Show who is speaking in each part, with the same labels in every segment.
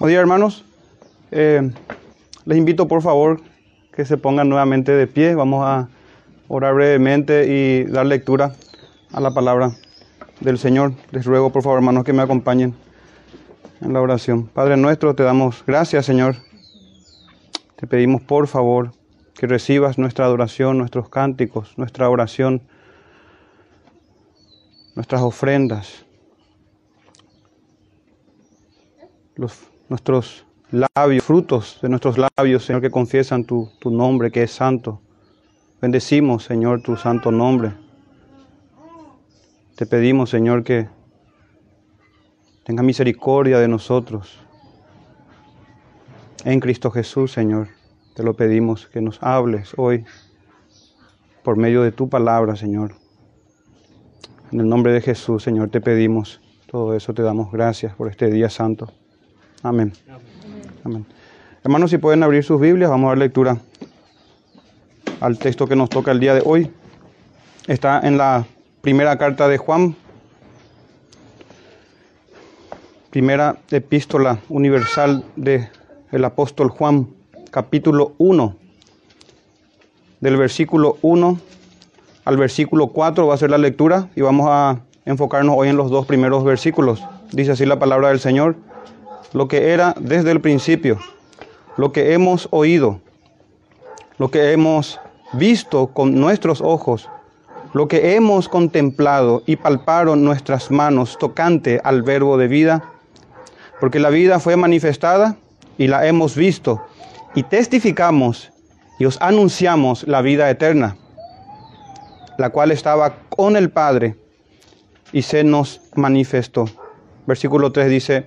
Speaker 1: Buenos días, hermanos. Eh, les invito, por favor, que se pongan nuevamente de pie. Vamos a orar brevemente y dar lectura a la palabra del Señor. Les ruego, por favor, hermanos, que me acompañen en la oración. Padre nuestro, te damos gracias, Señor. Te pedimos, por favor, que recibas nuestra adoración, nuestros cánticos, nuestra oración, nuestras ofrendas, los, nuestros labios, frutos de nuestros labios, Señor, que confiesan tu, tu nombre, que es santo. Bendecimos, Señor, tu santo nombre. Te pedimos, Señor, que tenga misericordia de nosotros. En Cristo Jesús, Señor, te lo pedimos, que nos hables hoy por medio de tu palabra, Señor. En el nombre de Jesús, Señor, te pedimos todo eso, te damos gracias por este día santo. Amén. Amén. Hermanos, si pueden abrir sus Biblias, vamos a dar lectura al texto que nos toca el día de hoy. Está en la primera carta de Juan, primera epístola universal del el apóstol Juan, capítulo 1, del versículo 1 al versículo 4 va a ser la lectura y vamos a enfocarnos hoy en los dos primeros versículos. Dice así la palabra del Señor, lo que era desde el principio, lo que hemos oído, lo que hemos visto con nuestros ojos, lo que hemos contemplado y palparon nuestras manos tocante al verbo de vida, porque la vida fue manifestada y la hemos visto y testificamos y os anunciamos la vida eterna, la cual estaba con el Padre y se nos manifestó. Versículo 3 dice,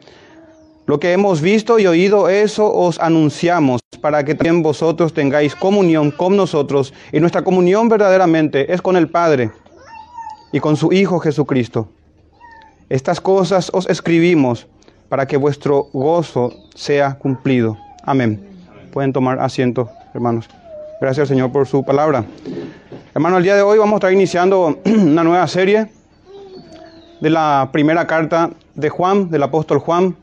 Speaker 1: lo que hemos visto y oído, eso os anunciamos, para que también vosotros tengáis comunión con nosotros. Y nuestra comunión verdaderamente es con el Padre y con su Hijo Jesucristo. Estas cosas os escribimos para que vuestro gozo sea cumplido. Amén. Pueden tomar asiento, hermanos. Gracias, Señor, por su palabra. Hermano, el día de hoy vamos a estar iniciando una nueva serie de la primera carta de Juan, del apóstol Juan.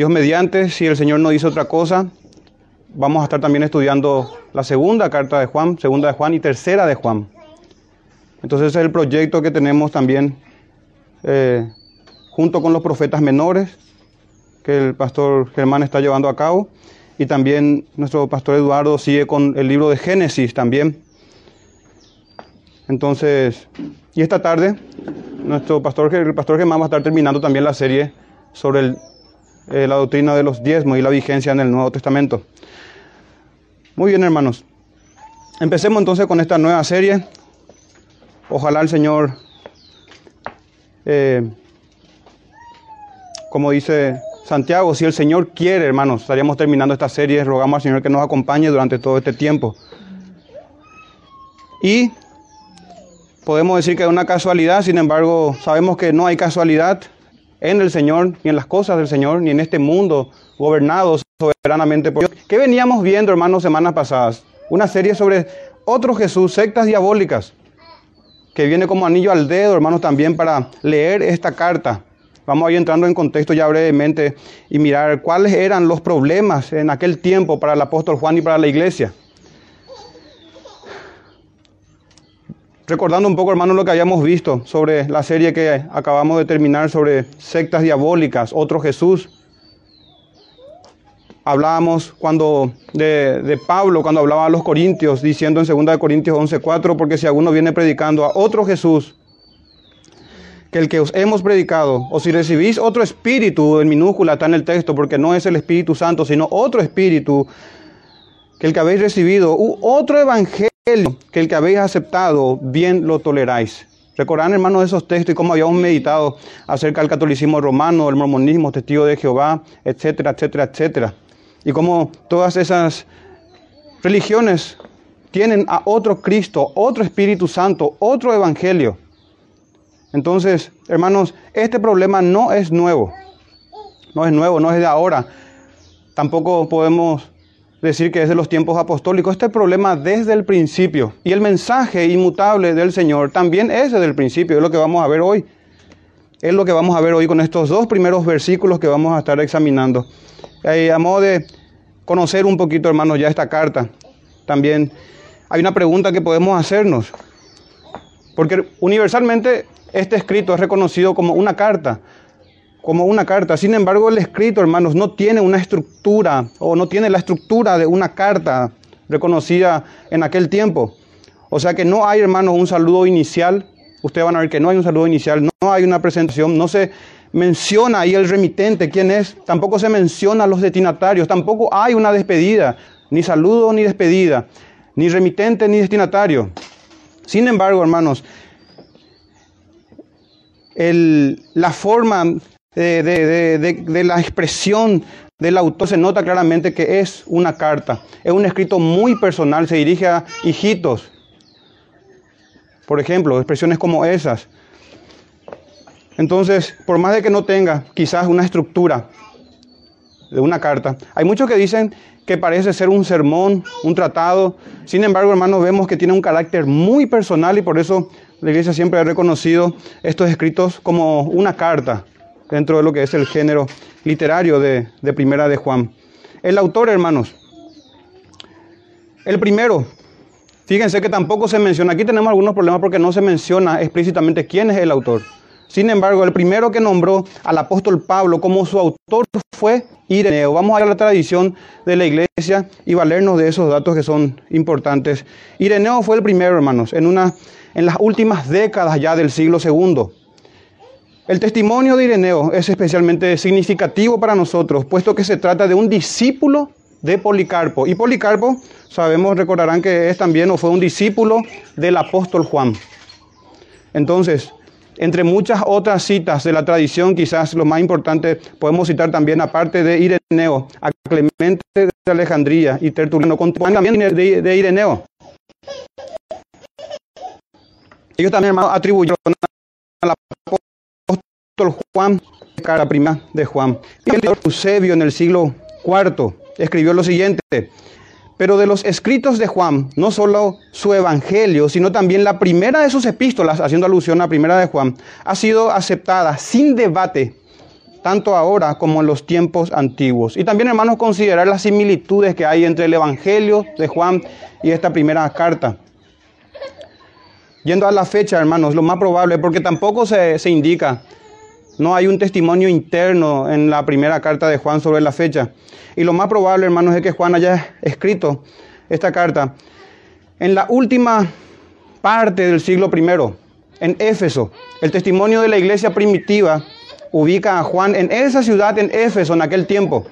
Speaker 1: Dios mediante, si el Señor no dice otra cosa, vamos a estar también estudiando la segunda carta de Juan, segunda de Juan y tercera de Juan. Entonces ese es el proyecto que tenemos también eh, junto con los profetas menores que el pastor Germán está llevando a cabo. Y también nuestro pastor Eduardo sigue con el libro de Génesis también. Entonces, y esta tarde, nuestro pastor, el pastor Germán va a estar terminando también la serie sobre el eh, la doctrina de los diezmos y la vigencia en el Nuevo Testamento. Muy bien, hermanos. Empecemos entonces con esta nueva serie. Ojalá el Señor, eh, como dice Santiago, si el Señor quiere, hermanos, estaríamos terminando esta serie. Rogamos al Señor que nos acompañe durante todo este tiempo. Y podemos decir que es una casualidad, sin embargo, sabemos que no hay casualidad en el Señor, ni en las cosas del Señor, ni en este mundo gobernado soberanamente por Dios. ¿Qué veníamos viendo, hermanos, semanas pasadas? Una serie sobre otro Jesús, sectas diabólicas, que viene como anillo al dedo, hermanos, también para leer esta carta. Vamos a ir entrando en contexto ya brevemente y mirar cuáles eran los problemas en aquel tiempo para el apóstol Juan y para la iglesia. Recordando un poco, hermanos, lo que habíamos visto sobre la serie que acabamos de terminar sobre sectas diabólicas, otro Jesús. Hablábamos cuando de, de, Pablo, cuando hablaba a los Corintios, diciendo en 2 Corintios 11:4, porque si alguno viene predicando a otro Jesús, que el que os hemos predicado, o si recibís otro espíritu, en minúscula está en el texto, porque no es el Espíritu Santo, sino otro espíritu, que el que habéis recibido, u otro evangelio, que el que habéis aceptado, bien lo toleráis. Recordarán, hermanos, esos textos y cómo habíamos meditado acerca del catolicismo romano, el mormonismo, testigo de Jehová, etcétera, etcétera, etcétera. Y cómo todas esas religiones tienen a otro Cristo, otro Espíritu Santo, otro Evangelio. Entonces, hermanos, este problema no es nuevo. No es nuevo, no es de ahora. Tampoco podemos decir que es de los tiempos apostólicos. Este problema desde el principio. Y el mensaje inmutable del Señor también es desde el principio, es lo que vamos a ver hoy. Es lo que vamos a ver hoy con estos dos primeros versículos que vamos a estar examinando. Eh, a modo de conocer un poquito, hermanos, ya esta carta, también hay una pregunta que podemos hacernos. Porque universalmente este escrito es reconocido como una carta, como una carta. Sin embargo, el escrito, hermanos, no tiene una estructura o no tiene la estructura de una carta reconocida en aquel tiempo. O sea que no hay, hermanos, un saludo inicial. Ustedes van a ver que no hay un saludo inicial, no hay una presentación, no se menciona ahí el remitente, quién es, tampoco se menciona los destinatarios, tampoco hay una despedida, ni saludo ni despedida, ni remitente ni destinatario. Sin embargo, hermanos, la forma de, la expresión del autor se nota claramente que es una carta, es un escrito muy personal, se dirige a hijitos. Por ejemplo, expresiones como esas. Entonces, por más de que no tenga quizás una estructura de una carta, hay muchos que dicen que parece ser un sermón, un tratado. Sin embargo, hermanos, vemos que tiene un carácter muy personal y por eso la iglesia siempre ha reconocido estos escritos como una carta dentro de lo que es el género literario de, de Primera de Juan. El autor, hermanos, el primero, fíjense que tampoco se menciona, aquí tenemos algunos problemas porque no se menciona explícitamente quién es el autor. Sin embargo, el primero que nombró al apóstol Pablo como su autor fue Ireneo. Vamos a a la tradición de la iglesia y valernos de esos datos que son importantes. Ireneo fue el primero, hermanos, en, una, en las últimas décadas ya del siglo II. El testimonio de Ireneo es especialmente significativo para nosotros, puesto que se trata de un discípulo de Policarpo. Y Policarpo, sabemos, recordarán que es también o fue un discípulo del apóstol Juan. Entonces, entre muchas otras citas de la tradición, quizás lo más importante podemos citar también, aparte de Ireneo, a Clemente de Alejandría y Tertuliano, también de, Ireneo. Ellos también atribuyeron Juan, cara prima de Juan. Y el Eusebio en el siglo IV escribió lo siguiente. Pero de los escritos de Juan, no solo su evangelio, sino también la primera de sus epístolas, haciendo alusión a la primera de Juan, ha sido aceptada sin debate, tanto ahora como en los tiempos antiguos. Y también, hermanos, considerar las similitudes que hay entre el evangelio de Juan y esta primera carta. Yendo a la fecha, hermanos, lo más probable, porque tampoco se, se indica no hay un testimonio interno en la primera carta de Juan sobre la fecha. Y lo más probable, hermanos, es que Juan haya escrito esta carta en la última parte del siglo I, en Éfeso. El testimonio de la iglesia primitiva ubica a Juan en esa ciudad, en Éfeso, en aquel tiempo.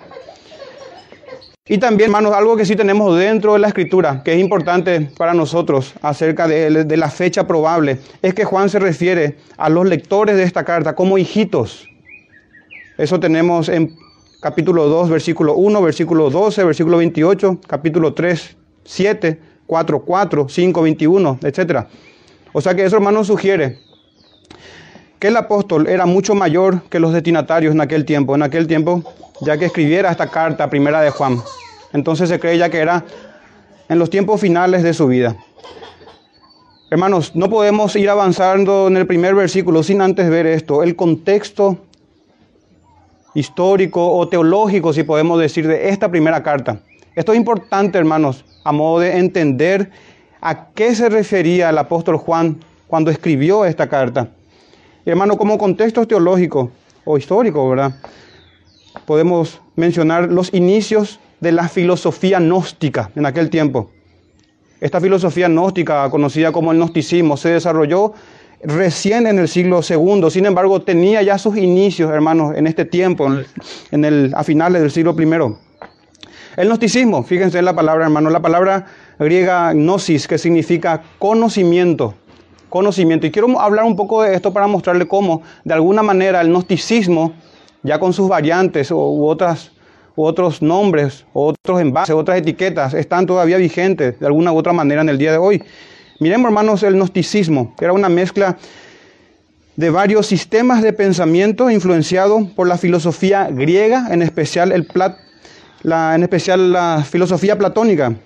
Speaker 1: Y también, hermanos, algo que sí tenemos dentro de la escritura, que es importante para nosotros acerca de, de, la fecha probable, es que Juan se refiere a los lectores de esta carta como hijitos. Eso tenemos en capítulo 2, versículo 1, versículo 12, versículo 28, capítulo 3, 7, 4, 4, 5, 21, etc. O sea que eso, hermanos, sugiere que el apóstol era mucho mayor que los destinatarios en aquel tiempo. En aquel tiempo ya que escribiera esta carta primera de Juan. Entonces se cree ya que era en los tiempos finales de su vida. Hermanos, no podemos ir avanzando en el primer versículo sin antes ver esto, el contexto histórico o teológico, si podemos decir, de esta primera carta. Esto es importante, hermanos, a modo de entender a qué se refería el apóstol Juan cuando escribió esta carta. Hermano, como contexto teológico o histórico, ¿verdad? podemos mencionar los inicios de la filosofía gnóstica en aquel tiempo. Esta filosofía gnóstica, conocida como el gnosticismo, se desarrolló recién en el siglo II, sin embargo tenía ya sus inicios, hermanos, en este tiempo, en el, a finales del siglo I. El gnosticismo, fíjense en la palabra, hermano, la palabra griega gnosis, que significa conocimiento, conocimiento. Y quiero hablar un poco de esto para mostrarle cómo, de alguna manera, el gnosticismo ya con sus variantes u, otras, u otros nombres, otros envases, otras etiquetas, están todavía vigentes de alguna u otra manera en el día de hoy. Miremos, hermanos, el gnosticismo, que era una mezcla de varios sistemas de pensamiento influenciado por la filosofía griega, en especial, el la, en especial la filosofía platónica.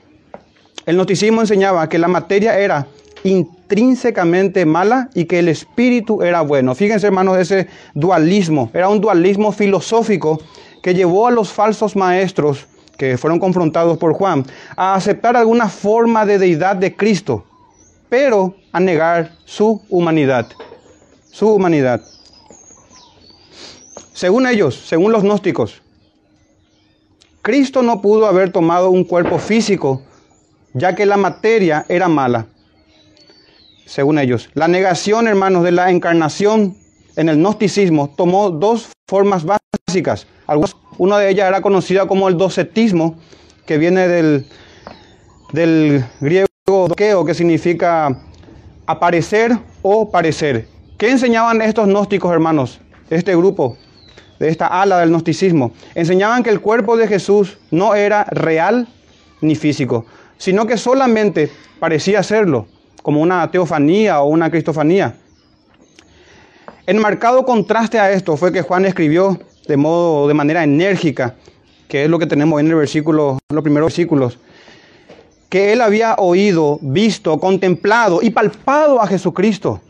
Speaker 1: El gnosticismo enseñaba que la materia era intrínsecamente mala y que el espíritu era bueno. Fíjense, hermanos, ese dualismo. Era un dualismo filosófico que llevó a los falsos maestros que fueron confrontados por Juan a aceptar alguna forma de deidad de Cristo, pero a negar su humanidad. Su humanidad. Según ellos, según los gnósticos, Cristo no pudo haber tomado un cuerpo físico, ya que la materia era mala según ellos. La negación, hermanos, de la encarnación en el gnosticismo tomó dos formas básicas. una de ellas era conocida como el docetismo, que viene del, del griego doqueo, que significa aparecer o parecer. ¿Qué enseñaban estos gnósticos, hermanos? Este grupo, de esta ala del gnosticismo. Enseñaban que el cuerpo de Jesús no era real ni físico, sino que solamente parecía serlo como una teofanía o una cristofanía. En marcado contraste a esto fue que Juan escribió de modo, de manera enérgica, que es lo que tenemos en el versículo, los primeros versículos, que él había oído, visto, contemplado y palpado a Jesucristo.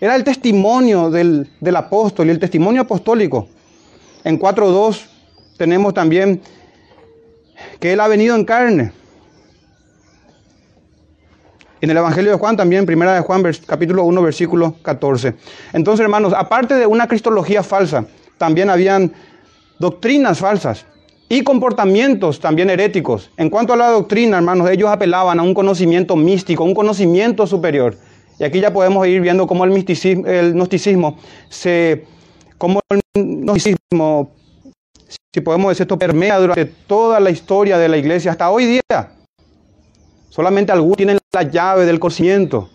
Speaker 1: Era el testimonio del, del apóstol y el testimonio apostólico. En 4.2 tenemos también que él ha venido en carne. En el Evangelio de Juan también, primera de Juan, capítulo 1, versículo 14. Entonces, hermanos, aparte de una cristología falsa, también habían doctrinas falsas y comportamientos también heréticos. En cuanto a la doctrina, hermanos, ellos apelaban a un conocimiento místico, un conocimiento superior. Y aquí ya podemos ir viendo cómo el, misticismo, el gnosticismo se, cómo el gnosticismo, si podemos decir esto, permea durante toda la historia de la iglesia hasta hoy día. Solamente algunos tienen la llave del conocimiento.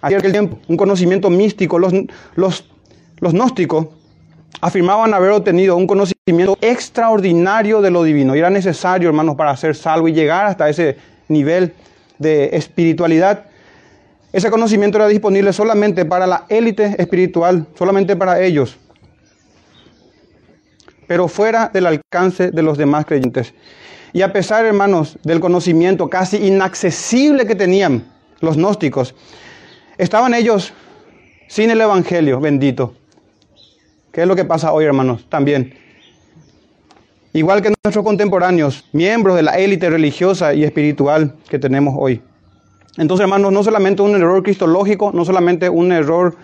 Speaker 1: aquel tiempo, un conocimiento místico. Los, los, los gnósticos afirmaban haber obtenido un conocimiento extraordinario de lo divino. Y era necesario, hermanos, para ser salvo y llegar hasta ese nivel de espiritualidad. Ese conocimiento era disponible solamente para la élite espiritual, solamente para ellos, pero fuera del alcance de los demás creyentes. Y a pesar, hermanos, del conocimiento casi inaccesible que tenían los gnósticos, estaban ellos sin el Evangelio bendito. ¿Qué es lo que pasa hoy, hermanos? También. Igual que nuestros contemporáneos, miembros de la élite religiosa y espiritual que tenemos hoy. Entonces, hermanos, no solamente un error cristológico, no solamente un error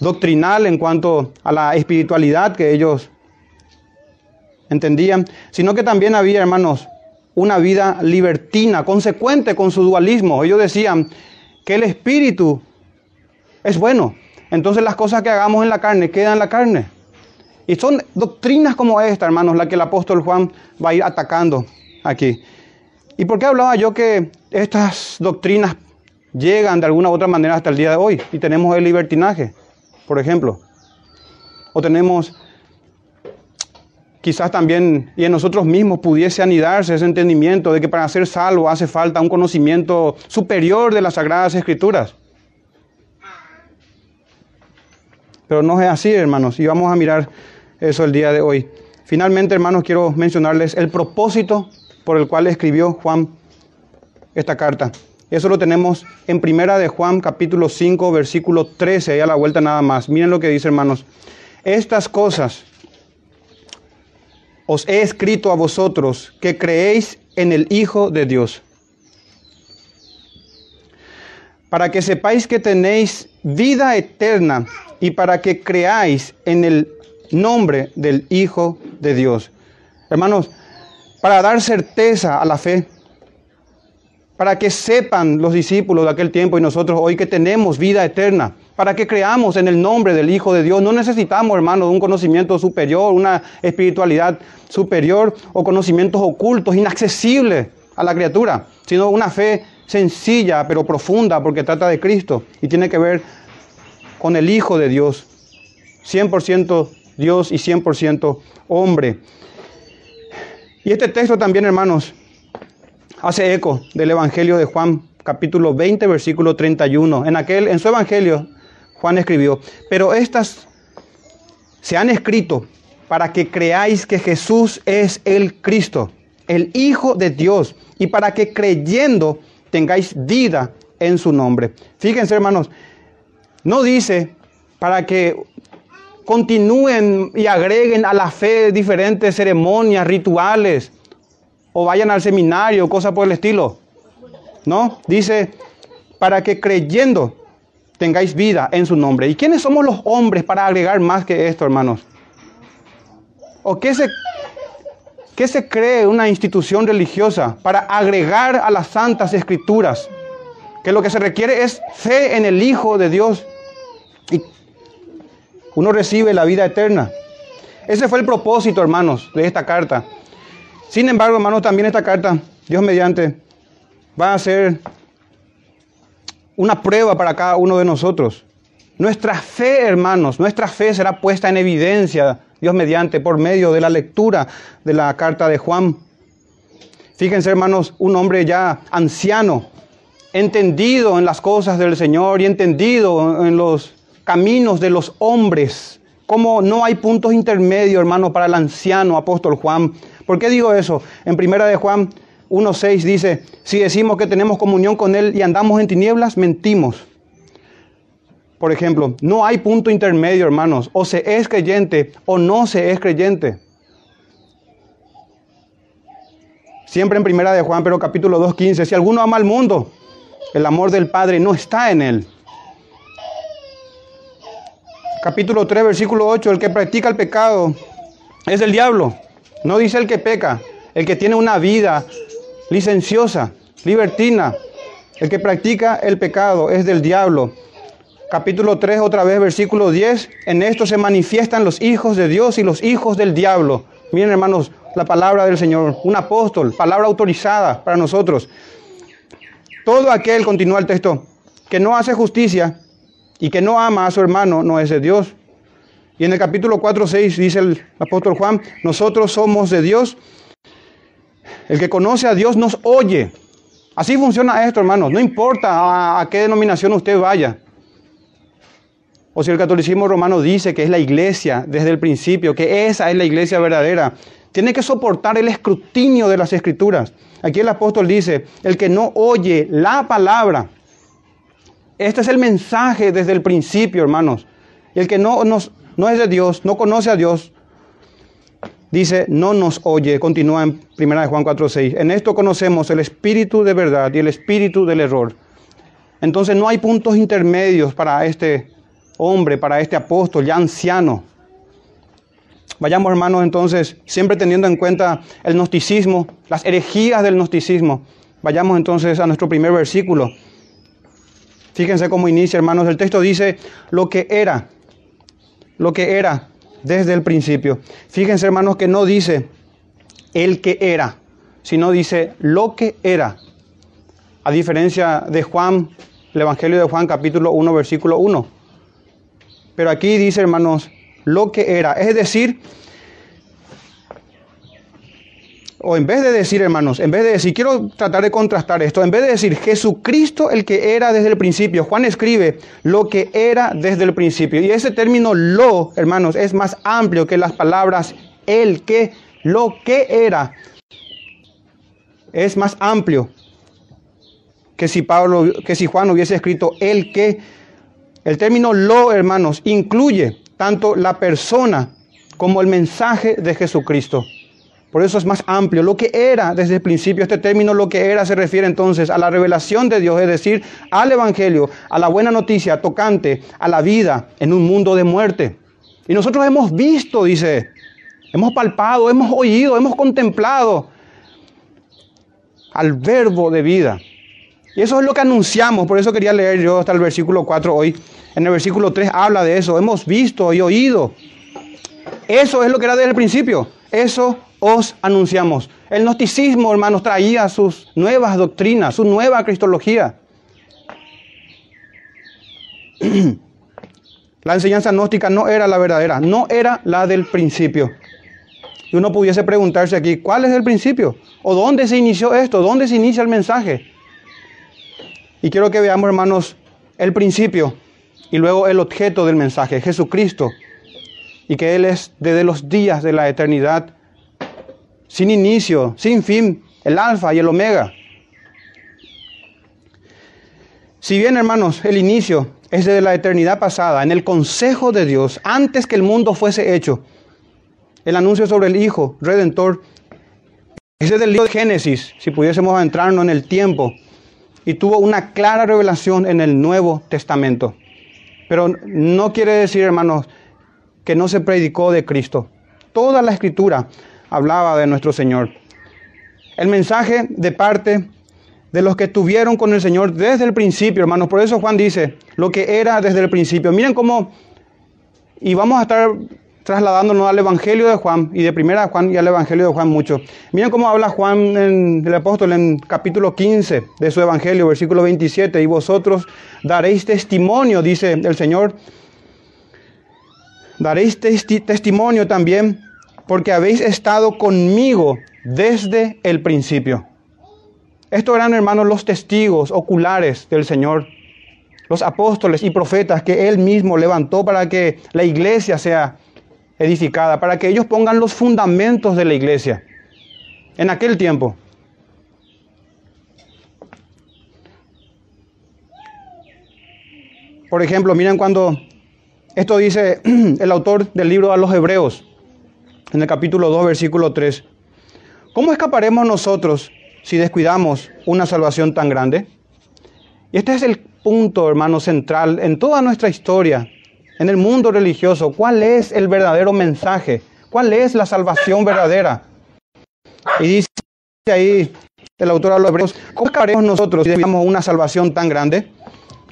Speaker 1: doctrinal en cuanto a la espiritualidad que ellos entendían, sino que también había, hermanos, una vida libertina, consecuente con su dualismo. Ellos decían que el espíritu es bueno, entonces las cosas que hagamos en la carne quedan en la carne. Y son doctrinas como esta, hermanos, la que el apóstol Juan va a ir atacando aquí. ¿Y por qué hablaba yo que estas doctrinas llegan de alguna u otra manera hasta el día de hoy? Y tenemos el libertinaje, por ejemplo. O tenemos quizás también y en nosotros mismos pudiese anidarse ese entendimiento de que para ser salvo hace falta un conocimiento superior de las Sagradas Escrituras. Pero no es así, hermanos, y vamos a mirar eso el día de hoy. Finalmente, hermanos, quiero mencionarles el propósito por el cual escribió Juan esta carta. Eso lo tenemos en Primera de Juan, capítulo 5, versículo 13, ahí a la vuelta nada más. Miren lo que dice, hermanos. Estas cosas os he escrito a vosotros que creéis en el Hijo de Dios, para que sepáis que tenéis vida eterna y para que creáis en el nombre del Hijo de Dios. Hermanos, para dar certeza a la fe, para que sepan los discípulos de aquel tiempo y nosotros hoy que tenemos vida eterna para que creamos en el nombre del Hijo de Dios. No necesitamos, hermano, un conocimiento superior, una espiritualidad superior o conocimientos ocultos, inaccesibles a la criatura, sino una fe sencilla pero profunda porque trata de Cristo y tiene que ver con el Hijo de Dios, 100% Dios y 100% hombre. Y este texto también, hermanos, hace eco del Evangelio de Juan, capítulo 20, versículo 31. En aquel, en su Evangelio, Juan escribió, pero estas se han escrito para que creáis que Jesús es el Cristo, el Hijo de Dios, y para que creyendo tengáis vida en su nombre. Fíjense, hermanos, no dice para que continúen y agreguen a la fe diferentes ceremonias, rituales, o vayan al seminario, cosas por el estilo. No, dice, para que creyendo tengáis vida en su nombre. ¿Y quiénes somos los hombres para agregar más que esto, hermanos? ¿O qué se, qué se cree una institución religiosa para agregar a las santas escrituras? Que lo que se requiere es fe en el Hijo de Dios. Y uno recibe la vida eterna. Ese fue el propósito, hermanos, de esta carta. Sin embargo, hermanos, también esta carta, Dios mediante, va a ser una prueba para cada uno de nosotros. Nuestra fe, hermanos, nuestra fe será puesta en evidencia, Dios mediante, por medio de la lectura de la carta de Juan. Fíjense, hermanos, un hombre ya anciano, entendido en las cosas del Señor y entendido en los caminos de los hombres. Como no hay puntos intermedios, hermano, para el anciano apóstol Juan. ¿Por qué digo eso? En primera de Juan 1.6 dice, si decimos que tenemos comunión con Él y andamos en tinieblas, mentimos. Por ejemplo, no hay punto intermedio, hermanos. O se es creyente o no se es creyente. Siempre en primera de Juan, pero capítulo 2.15, si alguno ama al mundo, el amor del Padre no está en él. Capítulo 3, versículo 8, el que practica el pecado es el diablo. No dice el que peca, el que tiene una vida licenciosa, libertina. El que practica el pecado es del diablo. Capítulo 3, otra vez, versículo 10. En esto se manifiestan los hijos de Dios y los hijos del diablo. Miren, hermanos, la palabra del Señor, un apóstol, palabra autorizada para nosotros. Todo aquel, continúa el texto, que no hace justicia y que no ama a su hermano, no es de Dios. Y en el capítulo 4, 6 dice el apóstol Juan, nosotros somos de Dios el que conoce a Dios nos oye. Así funciona esto, hermanos. No importa a, qué denominación usted vaya. O si el catolicismo romano dice que es la iglesia desde el principio, que esa es la iglesia verdadera, tiene que soportar el escrutinio de las escrituras. Aquí el apóstol dice, el que no oye la palabra, este es el mensaje desde el principio, hermanos. El que no, no es de Dios, no conoce a Dios, dice, no nos oye, continúa en 1 Juan 4:6. En esto conocemos el espíritu de verdad y el espíritu del error. Entonces no hay puntos intermedios para este hombre, para este apóstol ya anciano. Vayamos hermanos entonces, siempre teniendo en cuenta el gnosticismo, las herejías del gnosticismo. Vayamos entonces a nuestro primer versículo. Fíjense cómo inicia hermanos. El texto dice lo que era, lo que era desde el principio. Fíjense hermanos que no dice el que era, sino dice lo que era. A diferencia de Juan, el Evangelio de Juan capítulo 1 versículo 1. Pero aquí dice hermanos lo que era, es decir, o en vez de decir, hermanos, en vez de decir, quiero tratar de contrastar esto, en vez de decir Jesucristo el que era desde el principio, Juan escribe lo que era desde el principio. Y ese término lo, hermanos, es más amplio que las palabras el que, lo que era. Es más amplio que si Pablo, que si Juan hubiese escrito el que. El término lo, hermanos, incluye tanto la persona como el mensaje de Jesucristo. Por eso es más amplio. Lo que era desde el principio, este término lo que era se refiere entonces a la revelación de Dios, es decir, al Evangelio, a la buena noticia tocante a la vida en un mundo de muerte. Y nosotros hemos visto, dice, hemos palpado, hemos oído, hemos contemplado al verbo de vida. Y eso es lo que anunciamos, por eso quería leer yo hasta el versículo 4 hoy. En el versículo 3 habla de eso, hemos visto y oído. Eso es lo que era desde el principio. Eso os anunciamos. El gnosticismo, hermanos, traía sus nuevas doctrinas, su nueva cristología. La enseñanza gnóstica no era la verdadera, no era la del principio. Y uno pudiese preguntarse aquí, ¿cuál es el principio? ¿O dónde se inició esto? ¿Dónde se inicia el mensaje? Y quiero que veamos, hermanos, el principio y luego el objeto del mensaje, Jesucristo. Y que Él es desde los días de la eternidad sin inicio, sin fin, el alfa y el omega. Si bien, hermanos, el inicio es desde la eternidad pasada, en el consejo de Dios, antes que el mundo fuese hecho, el anuncio sobre el Hijo Redentor, ese es del libro de Génesis, si pudiésemos entrarnos en el tiempo, y tuvo una clara revelación en el Nuevo Testamento. Pero no quiere decir, hermanos, que no se predicó de Cristo. Toda la escritura hablaba de nuestro Señor. El mensaje de parte de los que estuvieron con el Señor desde el principio, hermanos. Por eso Juan dice lo que era desde el principio. Miren cómo, y vamos a estar trasladándonos al Evangelio de Juan y de primera Juan y al Evangelio de Juan mucho. Miren cómo habla Juan, en, el apóstol, en capítulo 15 de su Evangelio, versículo 27. Y vosotros daréis testimonio, dice el Señor. Daréis testimonio también porque habéis estado conmigo desde el principio. Estos eran, hermanos, los testigos oculares del Señor, los apóstoles y profetas que Él mismo levantó para que la iglesia sea edificada, para que ellos pongan los fundamentos de la iglesia en aquel tiempo. Por ejemplo, miren cuando esto dice el autor del libro a los Hebreos, en el capítulo 2, versículo 3. ¿Cómo escaparemos nosotros si descuidamos una salvación tan grande? Y este es el punto, hermano, central en toda nuestra historia, en el mundo religioso. ¿Cuál es el verdadero mensaje? ¿Cuál es la salvación verdadera? Y dice ahí el autor a los hebreos, ¿cómo escaparemos nosotros si descuidamos una salvación tan grande?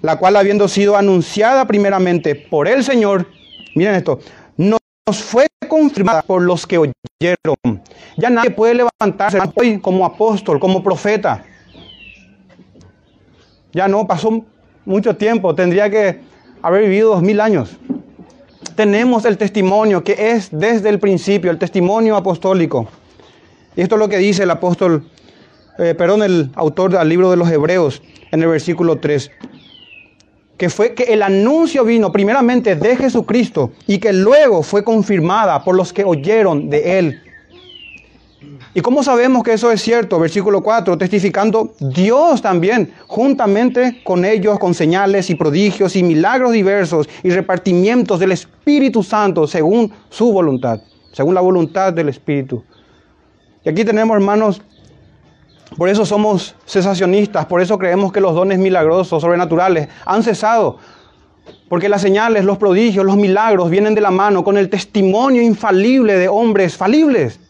Speaker 1: La cual habiendo sido anunciada primeramente por el Señor, miren esto, nos fue confirmada por los que oyeron. Ya nadie puede levantarse hoy como apóstol, como profeta. Ya no, pasó mucho tiempo, tendría que haber vivido dos mil años. Tenemos el testimonio que es desde el principio, el testimonio apostólico. Y esto es lo que dice el apóstol, eh, perdón, el autor del libro de los Hebreos en el versículo 3 que fue que el anuncio vino primeramente de Jesucristo y que luego fue confirmada por los que oyeron de Él. ¿Y cómo sabemos que eso es cierto? Versículo 4, testificando Dios también, juntamente con ellos, con señales y prodigios y milagros diversos y repartimientos del Espíritu Santo según su voluntad, según la voluntad del Espíritu. Y aquí tenemos, hermanos, por eso somos cesacionistas, por eso creemos que los dones milagrosos, sobrenaturales, han cesado. Porque las señales, los prodigios, los milagros vienen de la mano con el testimonio infalible de hombres falibles.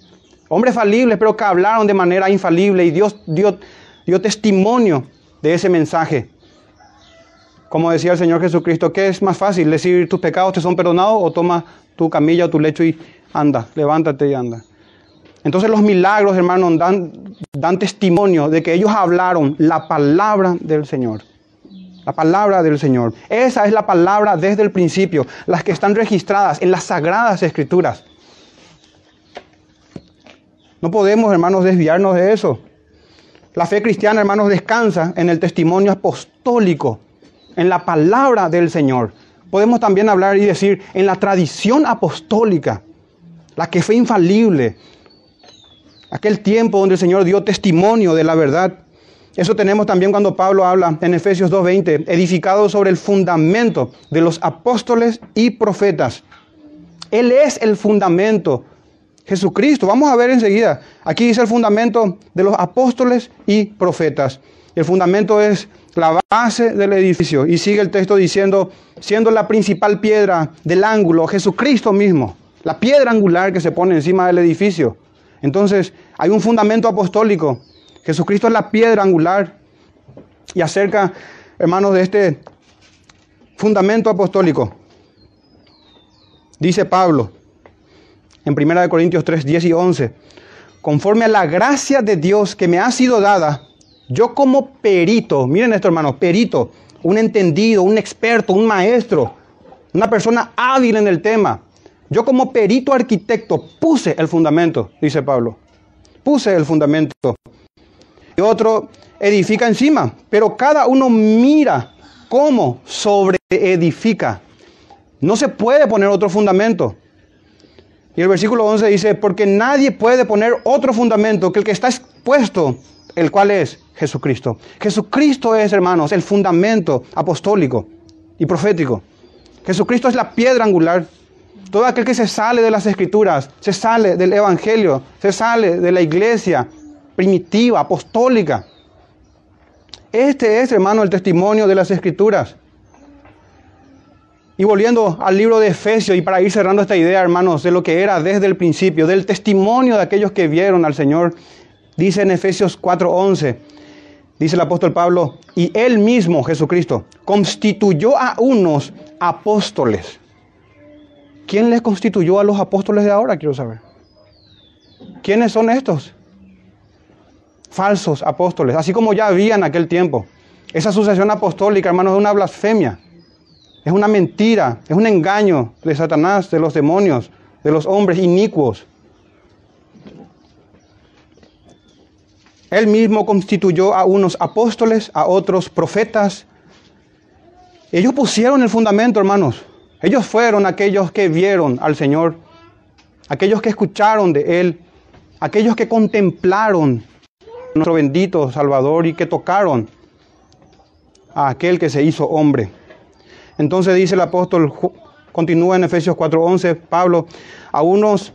Speaker 1: Hombres falibles, pero que hablaron de manera infalible y Dios dio, dio testimonio de ese mensaje. Como decía el Señor Jesucristo, ¿qué es más fácil? ¿Decir tus pecados te son perdonados o toma tu camilla o tu lecho y anda, levántate y anda? Entonces los milagros, hermanos, dan, testimonio de que ellos hablaron la palabra del Señor. La palabra del Señor. Esa es la palabra desde el principio, las que están registradas en las sagradas escrituras. No podemos, hermanos, desviarnos de eso. La fe cristiana, hermanos, descansa en el testimonio apostólico, en la palabra del Señor. Podemos también hablar y decir en la tradición apostólica, la que fue infalible, aquel tiempo donde el Señor dio testimonio de la verdad. Eso tenemos también cuando Pablo habla en Efesios 2.20, edificado sobre el fundamento de los apóstoles y profetas. Él es el fundamento, Jesucristo. Vamos a ver enseguida. Aquí dice el fundamento de los apóstoles y profetas. El fundamento es la base del edificio. Y sigue el texto diciendo, siendo la principal piedra del ángulo, Jesucristo mismo, la piedra angular que se pone encima del edificio. Entonces, hay un fundamento apostólico. Jesucristo es la piedra angular. Y acerca, hermanos, de este fundamento apostólico, dice Pablo en 1 Corintios 3, 10 y 11, conforme a la gracia de Dios que me ha sido dada, yo como perito, miren esto hermanos, perito, un entendido, un experto, un maestro, una persona hábil en el tema, yo como perito arquitecto puse el fundamento, dice Pablo. Puse el fundamento. Y otro edifica encima, pero cada uno mira cómo sobre edifica. No se puede poner otro fundamento. Y el versículo 11 dice, porque nadie puede poner otro fundamento que el que está puesto, el cual es Jesucristo. Jesucristo es, hermanos, el fundamento apostólico y profético. Jesucristo es la piedra angular. Todo aquel que se sale de las escrituras, se sale del evangelio, se sale de la iglesia primitiva, apostólica. Este es, hermano, el testimonio de las escrituras. Y volviendo al libro de Efesios, y para ir cerrando esta idea, hermanos, de lo que era desde el principio, del testimonio de aquellos que vieron al Señor, dice en Efesios 4:11, dice el apóstol Pablo, y él mismo, Jesucristo, constituyó a unos apóstoles. ¿Quién les constituyó a los apóstoles de ahora? Quiero saber. ¿Quiénes son estos? Falsos apóstoles, así como ya había en aquel tiempo. Esa sucesión apostólica, hermanos, es una blasfemia. Es una mentira, es un engaño de Satanás, de los demonios, de los hombres inicuos. Él mismo constituyó a unos apóstoles, a otros profetas. Ellos pusieron el fundamento, hermanos. Ellos fueron aquellos que vieron al Señor, aquellos que escucharon de Él, aquellos que contemplaron a nuestro bendito Salvador y que tocaron a aquel que se hizo hombre. Entonces dice el apóstol, continúa en Efesios 4:11, Pablo, a unos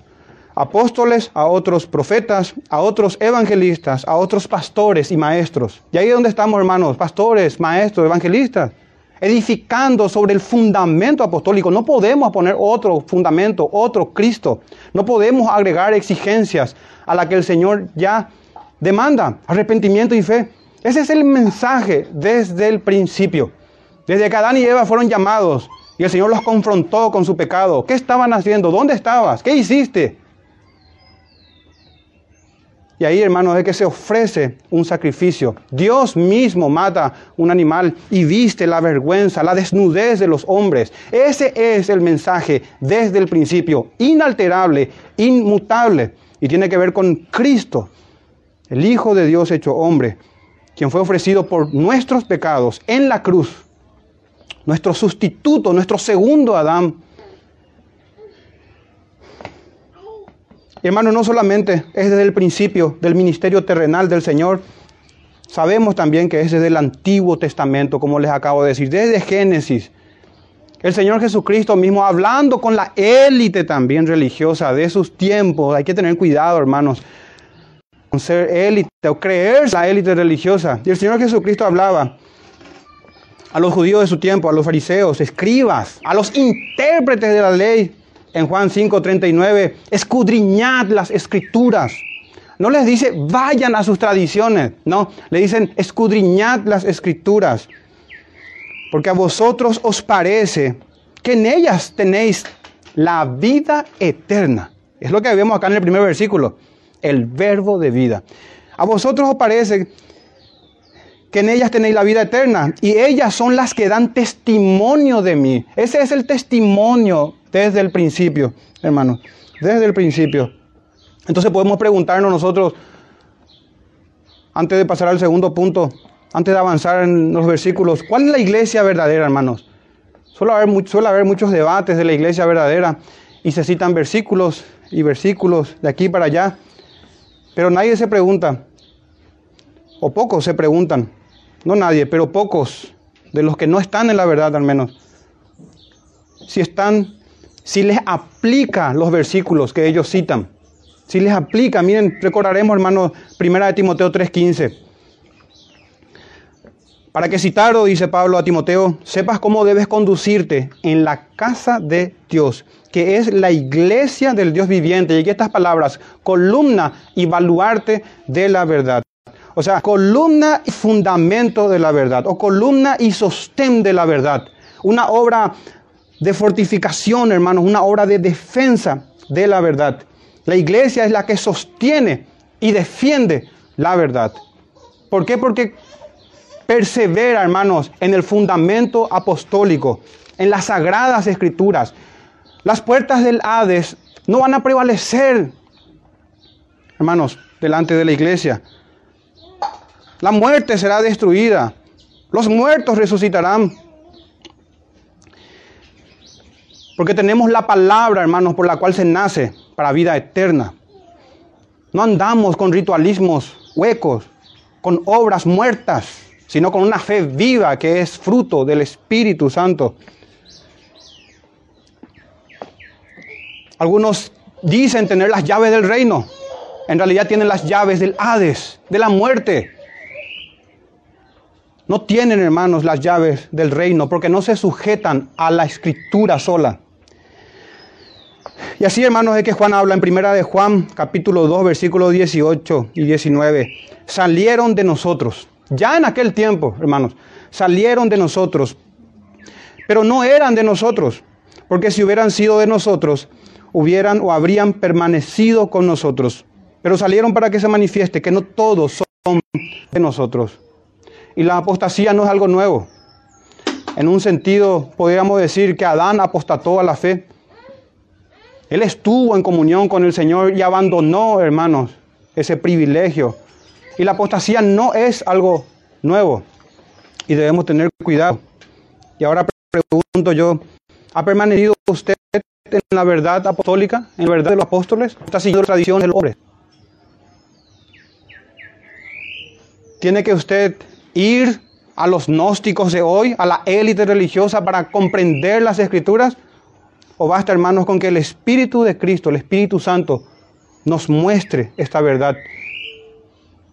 Speaker 1: apóstoles, a otros profetas, a otros evangelistas, a otros pastores y maestros. Y ahí es donde estamos, hermanos, pastores, maestros, evangelistas, edificando sobre el fundamento apostólico. No podemos poner otro fundamento, otro Cristo. No podemos agregar exigencias a la que el Señor ya demanda, arrepentimiento y fe. Ese es el mensaje desde el principio. Desde que Adán y Eva fueron llamados y el Señor los confrontó con su pecado. ¿Qué estaban haciendo? ¿Dónde estabas? ¿Qué hiciste? Y ahí, hermanos, es que se ofrece un sacrificio. Dios mismo mata un animal y viste la vergüenza, la desnudez de los hombres. Ese es el mensaje desde el principio, inalterable, inmutable. Y tiene que ver con Cristo, el Hijo de Dios hecho hombre, quien fue ofrecido por nuestros pecados en la cruz nuestro sustituto, nuestro segundo Adán. Hermano, no solamente es desde el principio del ministerio terrenal del Señor, sabemos también que es desde el Antiguo Testamento, como les acabo de decir, desde Génesis. El Señor Jesucristo mismo hablando con la élite también religiosa de sus tiempos. Hay que tener cuidado, hermanos, con ser élite o creer la élite religiosa. Y el Señor Jesucristo hablaba a los judíos de su tiempo, a los fariseos, escribas, a los intérpretes de la ley. En Juan 5:39, escudriñad las escrituras. No les dice vayan a sus tradiciones, no, le dicen escudriñad las escrituras. Porque a vosotros os parece que en ellas tenéis la vida eterna. Es lo que vemos acá en el primer versículo, el verbo de vida. A vosotros os parece que en ellas tenéis la vida eterna y ellas son las que dan testimonio de mí. Ese es el testimonio desde el principio, hermanos, desde el principio. Entonces podemos preguntarnos nosotros, antes de pasar al segundo punto, antes de avanzar en los versículos, ¿cuál es la iglesia verdadera, hermanos? Haber, suele haber muchos debates de la iglesia verdadera y se citan versículos y versículos de aquí para allá, pero nadie se pregunta, o pocos se preguntan, no nadie, pero pocos de los que no están en la verdad al menos, si están, si les aplica los versículos que ellos citan, si les aplica, miren, recordaremos hermanos, primera de Timoteo 3:15. Para que citaro, dice Pablo a Timoteo, sepas cómo debes conducirte en la casa de Dios, que es la iglesia del Dios viviente. Y aquí estas palabras, columna y baluarte de la verdad. O sea, columna y fundamento de la verdad, o columna y sostén de la verdad. Una obra de fortificación, hermanos, una obra de defensa de la verdad. La iglesia es la que sostiene y defiende la verdad. ¿Por qué? Porque persevera, hermanos, en el fundamento apostólico, en las sagradas escrituras. Las puertas del Hades no van a prevalecer, hermanos, delante de la iglesia. La muerte será destruida. Los muertos resucitarán. Porque tenemos la palabra, hermanos, por la cual se nace para vida eterna. No andamos con ritualismos huecos, con obras muertas, sino con una fe viva que es fruto del Espíritu Santo. Algunos dicen tener las llaves del reino. En realidad tienen las llaves del Hades, de la muerte. No tienen, hermanos, las llaves del reino porque no se sujetan a la escritura sola. Y así, hermanos, es que Juan habla en primera de Juan, capítulo 2, versículos 18 y 19. Salieron de nosotros. Ya en aquel tiempo, hermanos, salieron de nosotros. Pero no eran de nosotros. Porque si hubieran sido de nosotros, hubieran o habrían permanecido con nosotros. Pero salieron para que se manifieste que no todos son de nosotros. Y la apostasía no es algo nuevo. En un sentido, podríamos decir que Adán apostató a la fe. Él estuvo en comunión con el Señor y abandonó, hermanos, ese privilegio. Y la apostasía no es algo nuevo. Y debemos tener cuidado. Y ahora pregunto yo, ¿ha permanecido usted en la verdad apostólica, en la verdad de los apóstoles? ¿Está siguiendo la tradición del hombre? ¿Tiene que usted ir a los gnósticos de hoy, a la élite religiosa para comprender las escrituras? ¿O basta, hermanos, con que el Espíritu de Cristo, el Espíritu Santo, nos muestre esta verdad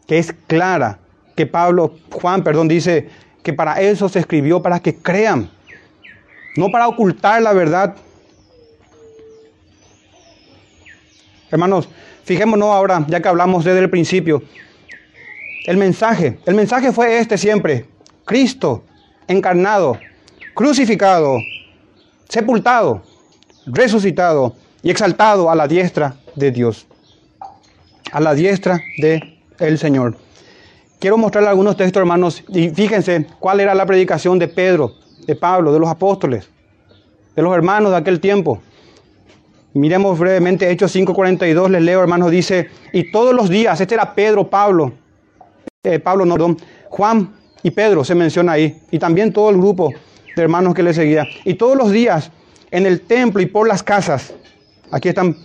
Speaker 1: que es clara, que Pablo, Juan, perdón, dice que para eso se escribió, para que crean, no para ocultar la verdad. Hermanos, fijémonos ahora, ya que hablamos desde el principio, el mensaje, el mensaje fue este siempre, Cristo encarnado, crucificado, sepultado, resucitado y exaltado a la diestra de Dios, a la diestra de el Señor. Quiero mostrarle algunos textos, hermanos, y fíjense cuál era la predicación de Pedro, de Pablo, de los apóstoles, de los hermanos de aquel tiempo. Miremos brevemente Hechos 5:42, les leo, hermanos, dice, y todos los días, este era Pedro, Pablo, eh, Pablo, no, perdón, Juan y Pedro se menciona ahí, y también todo el grupo de hermanos que le seguía. Y todos los días en el templo y por las casas, aquí están,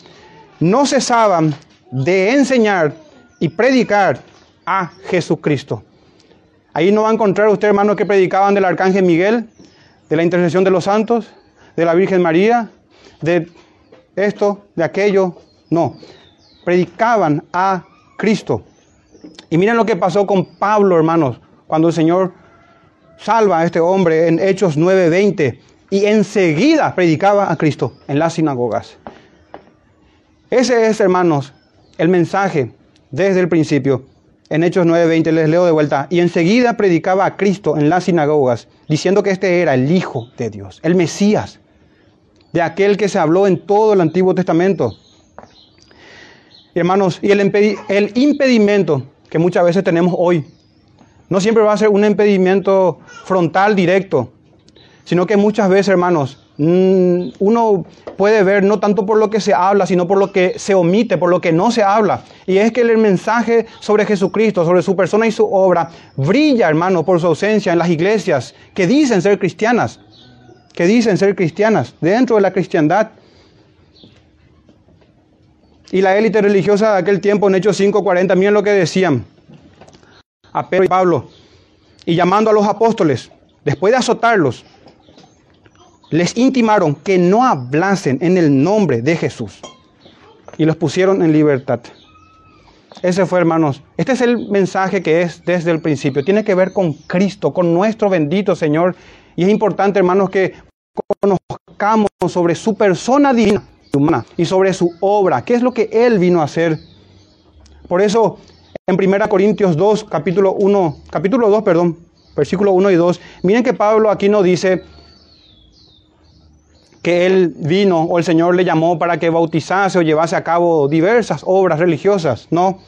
Speaker 1: no cesaban de enseñar y predicar a Jesucristo. Ahí no va a encontrar usted, hermanos, que predicaban del arcángel Miguel, de la intercesión de los santos, de la Virgen María, de esto, de aquello. No, predicaban a Cristo. Y miren lo que pasó con Pablo, hermanos, cuando el Señor salva a este hombre en Hechos 9:20 y enseguida predicaba a Cristo en las sinagogas. Ese es, hermanos, el mensaje desde el principio. En Hechos 9:20 les leo de vuelta. Y enseguida predicaba a Cristo en las sinagogas, diciendo que este era el Hijo de Dios, el Mesías, de aquel que se habló en todo el Antiguo Testamento. hermanos, y el, el impedimento que muchas veces tenemos hoy, no siempre va a ser un impedimento frontal directo, sino que muchas veces, hermanos, mm, uno puede ver no tanto por lo que se habla, sino por lo que se omite, por lo que no se habla. Y es que el mensaje sobre Jesucristo, sobre su persona y su obra, brilla, hermano, por su ausencia en las iglesias que dicen ser cristianas, que dicen ser cristianas, dentro de la cristiandad. Y la élite religiosa de aquel tiempo, en Hechos 5:40, miren lo que decían a Pedro y Pablo, y llamando a los apóstoles, después de azotarlos, les intimaron que no hablasen en el nombre de Jesús y los pusieron en libertad. Ese fue, hermanos. Este es el mensaje que es desde el principio. Tiene que ver con Cristo, con nuestro bendito Señor. Y es importante, hermanos, que conozcamos sobre su persona divina humana y sobre su obra. ¿Qué es lo que Él vino a hacer? Por eso, en 1 Corintios 2, capítulo 1, capítulo 2, perdón, versículo 1 y 2, miren que Pablo aquí no dice, que él vino o el Señor le llamó para que bautizase o llevase a cabo diversas obras religiosas. No,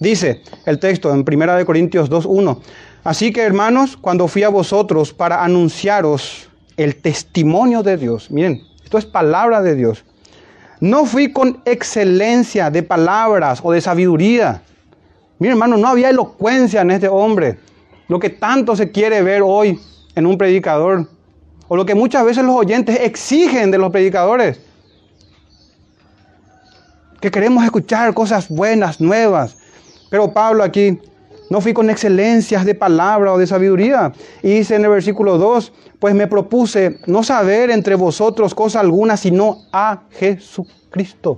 Speaker 1: dice el texto en 1 Corintios 2.1. Así que hermanos, cuando fui a vosotros para anunciaros el testimonio de Dios, miren, esto es palabra de Dios. No fui con excelencia de palabras o de sabiduría. Miren, hermano, no había elocuencia en este hombre. Lo que tanto se quiere ver hoy en un predicador o lo que muchas veces los oyentes exigen de los predicadores. que queremos escuchar cosas buenas, nuevas. Pero Pablo aquí no fui con excelencias de palabra o de sabiduría. Y dice en el versículo 2, pues me propuse no saber entre vosotros cosa alguna, sino a Jesucristo.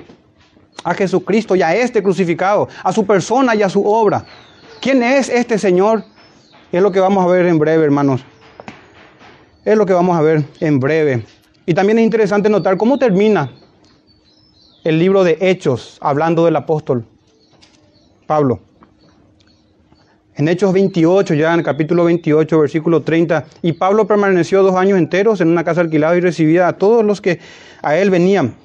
Speaker 1: A Jesucristo y a este crucificado, a su persona y a su obra. ¿Quién es este Señor? Es lo que vamos a ver en breve, hermanos. Es lo que vamos a ver en breve. Y también es interesante notar cómo termina el libro de Hechos hablando del apóstol Pablo. En Hechos 28, ya en el capítulo 28, versículo 30, y Pablo permaneció dos años enteros en una casa alquilada y recibía a todos los que a él venían,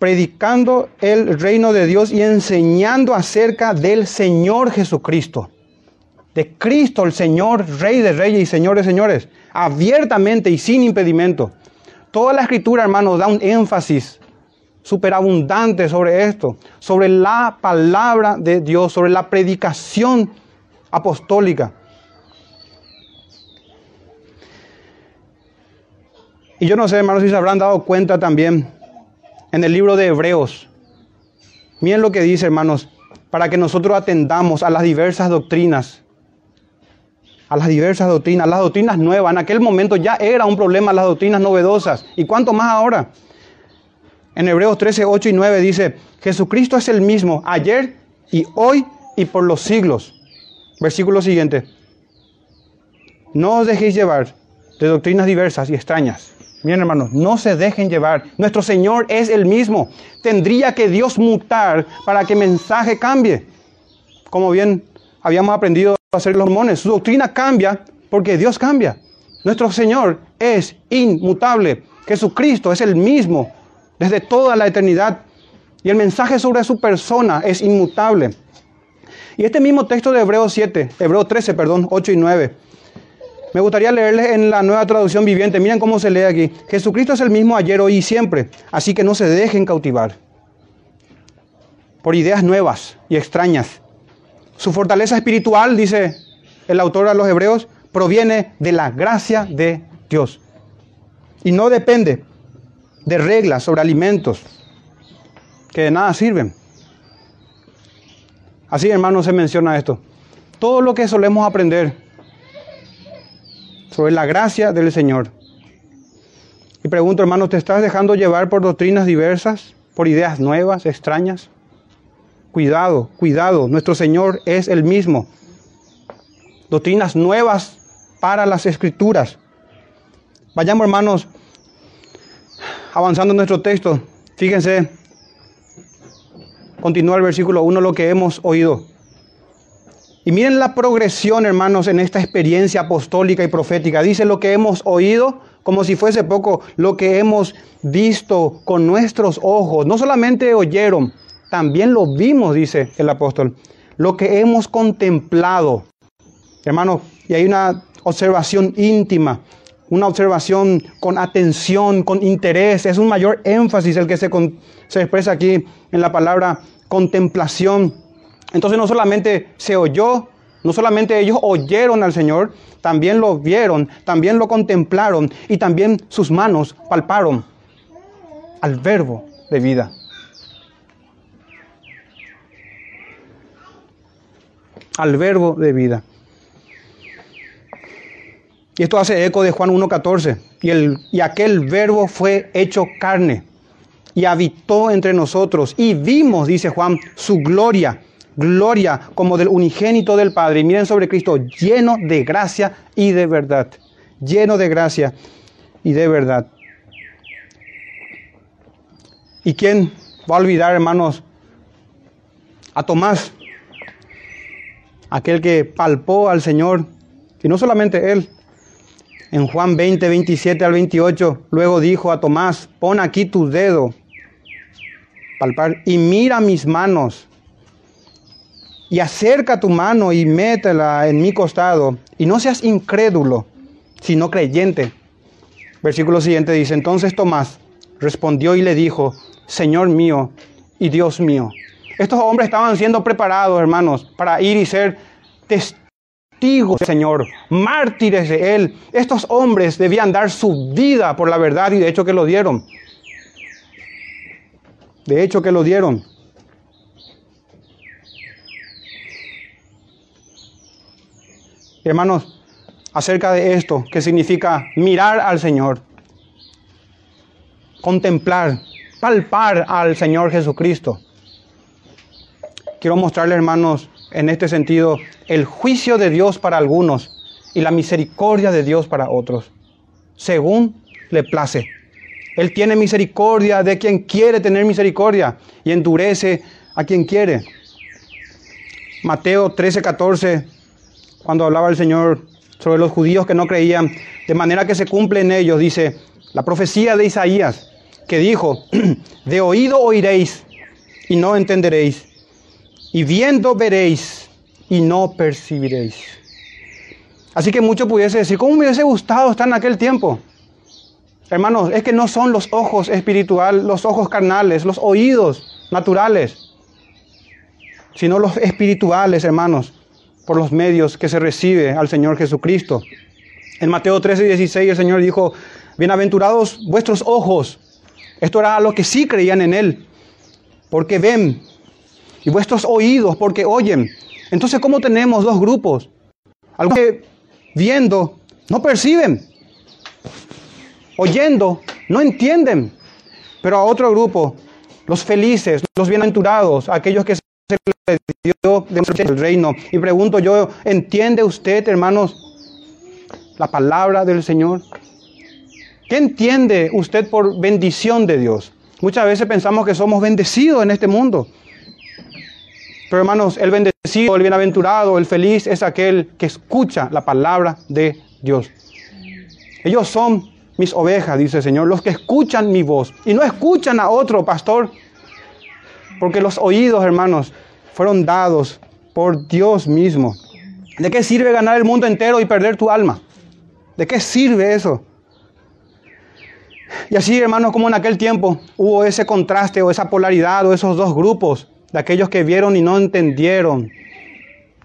Speaker 1: predicando el reino de Dios y enseñando acerca del Señor Jesucristo, de Cristo el Señor, Rey de Reyes y Señor de Señores, abiertamente y sin impedimento. Toda la escritura, hermanos, da un énfasis superabundante sobre esto, sobre la palabra de Dios, sobre la predicación apostólica. Y yo no sé, hermanos, si se habrán dado cuenta también en el libro de Hebreos. Miren lo que dice, hermanos, para que nosotros atendamos a las diversas doctrinas, a las diversas doctrinas, las doctrinas nuevas. En aquel momento ya era un problema las doctrinas novedosas. ¿Y cuánto más ahora? En Hebreos 13, 8 y 9 dice, Jesucristo es el mismo ayer y hoy y por los siglos. Versículo siguiente. No os dejéis llevar de doctrinas diversas y extrañas. Miren hermanos, no se dejen llevar. Nuestro Señor es el mismo. Tendría que Dios mutar para que el mensaje cambie. Como bien habíamos aprendido a hacer los mormones. Su doctrina cambia porque Dios cambia. Nuestro Señor es inmutable. Jesucristo es el mismo desde toda la eternidad. Y el mensaje sobre su persona es inmutable. Y este mismo texto de Hebreos 7, Hebreos 13, perdón, 8 y 9. Me gustaría leerles en la nueva traducción viviente. Miren cómo se lee aquí. Jesucristo es el mismo ayer, hoy y siempre. Así que no se dejen cautivar por ideas nuevas y extrañas. Su fortaleza espiritual, dice el autor a los Hebreos, proviene de la gracia de Dios. Y no depende de reglas sobre alimentos que de nada sirven. Así, hermanos, se menciona esto. Todo lo que solemos aprender sobre la gracia del Señor. Y pregunto, hermano, ¿te estás dejando llevar por doctrinas diversas, por ideas nuevas, extrañas? Cuidado, cuidado, nuestro Señor es el mismo. Doctrinas nuevas para las escrituras. Vayamos, hermanos, avanzando en nuestro texto, fíjense, continúa el versículo 1, lo que hemos oído. Y miren la progresión, hermanos, en esta experiencia apostólica y profética. Dice lo que hemos oído, como si fuese poco, lo que hemos visto con nuestros ojos. No solamente oyeron, también lo vimos, dice el apóstol. Lo que hemos contemplado. Hermanos, y hay una observación íntima una observación con atención, con interés. Es un mayor énfasis el que se, se expresa aquí en la palabra contemplación. Entonces no solamente se oyó, no solamente ellos oyeron al Señor, también lo vieron, también lo contemplaron y también sus manos palparon al verbo de vida. Al verbo de vida. Y esto hace eco de Juan 1.14. Y, y aquel verbo fue hecho carne y habitó entre nosotros. Y vimos, dice Juan, su gloria, gloria como del unigénito del Padre. Y miren sobre Cristo, lleno de gracia y de verdad. Lleno de gracia y de verdad. ¿Y quién va a olvidar, hermanos, a Tomás? Aquel que palpó al Señor, y no solamente él, en Juan 20, 27 al 28, luego dijo a Tomás, pon aquí tu dedo, palpar, y mira mis manos, y acerca tu mano y métela en mi costado, y no seas incrédulo, sino creyente. Versículo siguiente dice, entonces Tomás respondió y le dijo, Señor mío y Dios mío. Estos hombres estaban siendo preparados, hermanos, para ir y ser testigos testigos Señor, mártires de Él. Estos hombres debían dar su vida por la verdad y de hecho que lo dieron. De hecho que lo dieron. Hermanos, acerca de esto, que significa mirar al Señor, contemplar, palpar al Señor Jesucristo. Quiero mostrarle, hermanos, en este sentido, el juicio de Dios para algunos y la misericordia de Dios para otros, según le place. Él tiene misericordia de quien quiere tener misericordia y endurece a quien quiere. Mateo 13, 14, cuando hablaba el Señor sobre los judíos que no creían, de manera que se cumple en ellos, dice, la profecía de Isaías, que dijo, de oído oiréis y no entenderéis, y viendo veréis y no percibiréis. Así que mucho pudiese decir, ¿cómo me hubiese gustado estar en aquel tiempo? Hermanos, es que no son los ojos espirituales, los ojos carnales, los oídos naturales, sino los espirituales, hermanos, por los medios que se recibe al Señor Jesucristo. En Mateo 13, 16 el Señor dijo, bienaventurados vuestros ojos. Esto era a los que sí creían en Él, porque ven, y vuestros oídos, porque oyen. Entonces, ¿cómo tenemos dos grupos? Algunos que viendo no perciben, oyendo no entienden, pero a otro grupo, los felices, los bienaventurados, aquellos que se les dio del reino. Y pregunto yo, ¿entiende usted, hermanos, la palabra del Señor? ¿Qué entiende usted por bendición de Dios? Muchas veces pensamos que somos bendecidos en este mundo. Pero hermanos, el bendecido, el bienaventurado, el feliz es aquel que escucha la palabra de Dios. Ellos son mis ovejas, dice el Señor, los que escuchan mi voz y no escuchan a otro pastor. Porque los oídos, hermanos, fueron dados por Dios mismo. ¿De qué sirve ganar el mundo entero y perder tu alma? ¿De qué sirve eso? Y así, hermanos, como en aquel tiempo hubo ese contraste o esa polaridad o esos dos grupos de aquellos que vieron y no entendieron,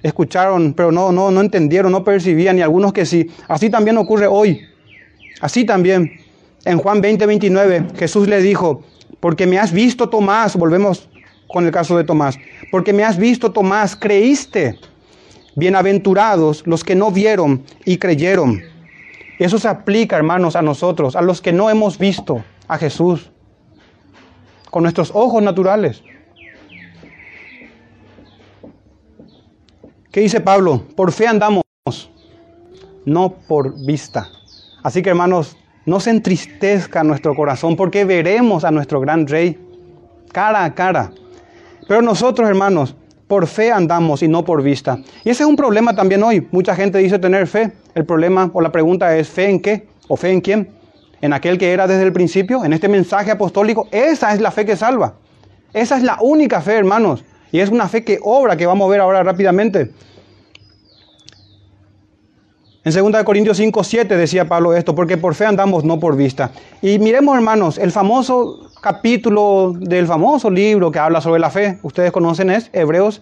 Speaker 1: escucharon, pero no, no, no entendieron, no percibían, y algunos que sí. Así también ocurre hoy. Así también, en Juan 20, 29, Jesús le dijo, porque me has visto, Tomás, volvemos con el caso de Tomás, porque me has visto, Tomás, creíste. Bienaventurados los que no vieron y creyeron. Eso se aplica, hermanos, a nosotros, a los que no hemos visto a Jesús con nuestros ojos naturales. ¿Qué dice Pablo? Por fe andamos, no por vista. Así que hermanos, no se entristezca nuestro corazón porque veremos a nuestro gran rey cara a cara. Pero nosotros, hermanos, por fe andamos y no por vista. Y ese es un problema también hoy. Mucha gente dice tener fe. El problema o la pregunta es ¿fe en qué? ¿O fe en quién? ¿En aquel que era desde el principio? ¿En este mensaje apostólico? Esa es la fe que salva. Esa es la única fe, hermanos. Y es una fe que obra, que vamos a ver ahora rápidamente. En 2 Corintios 5, 7 decía Pablo esto, porque por fe andamos, no por vista. Y miremos, hermanos, el famoso capítulo del famoso libro que habla sobre la fe, ustedes conocen, es Hebreos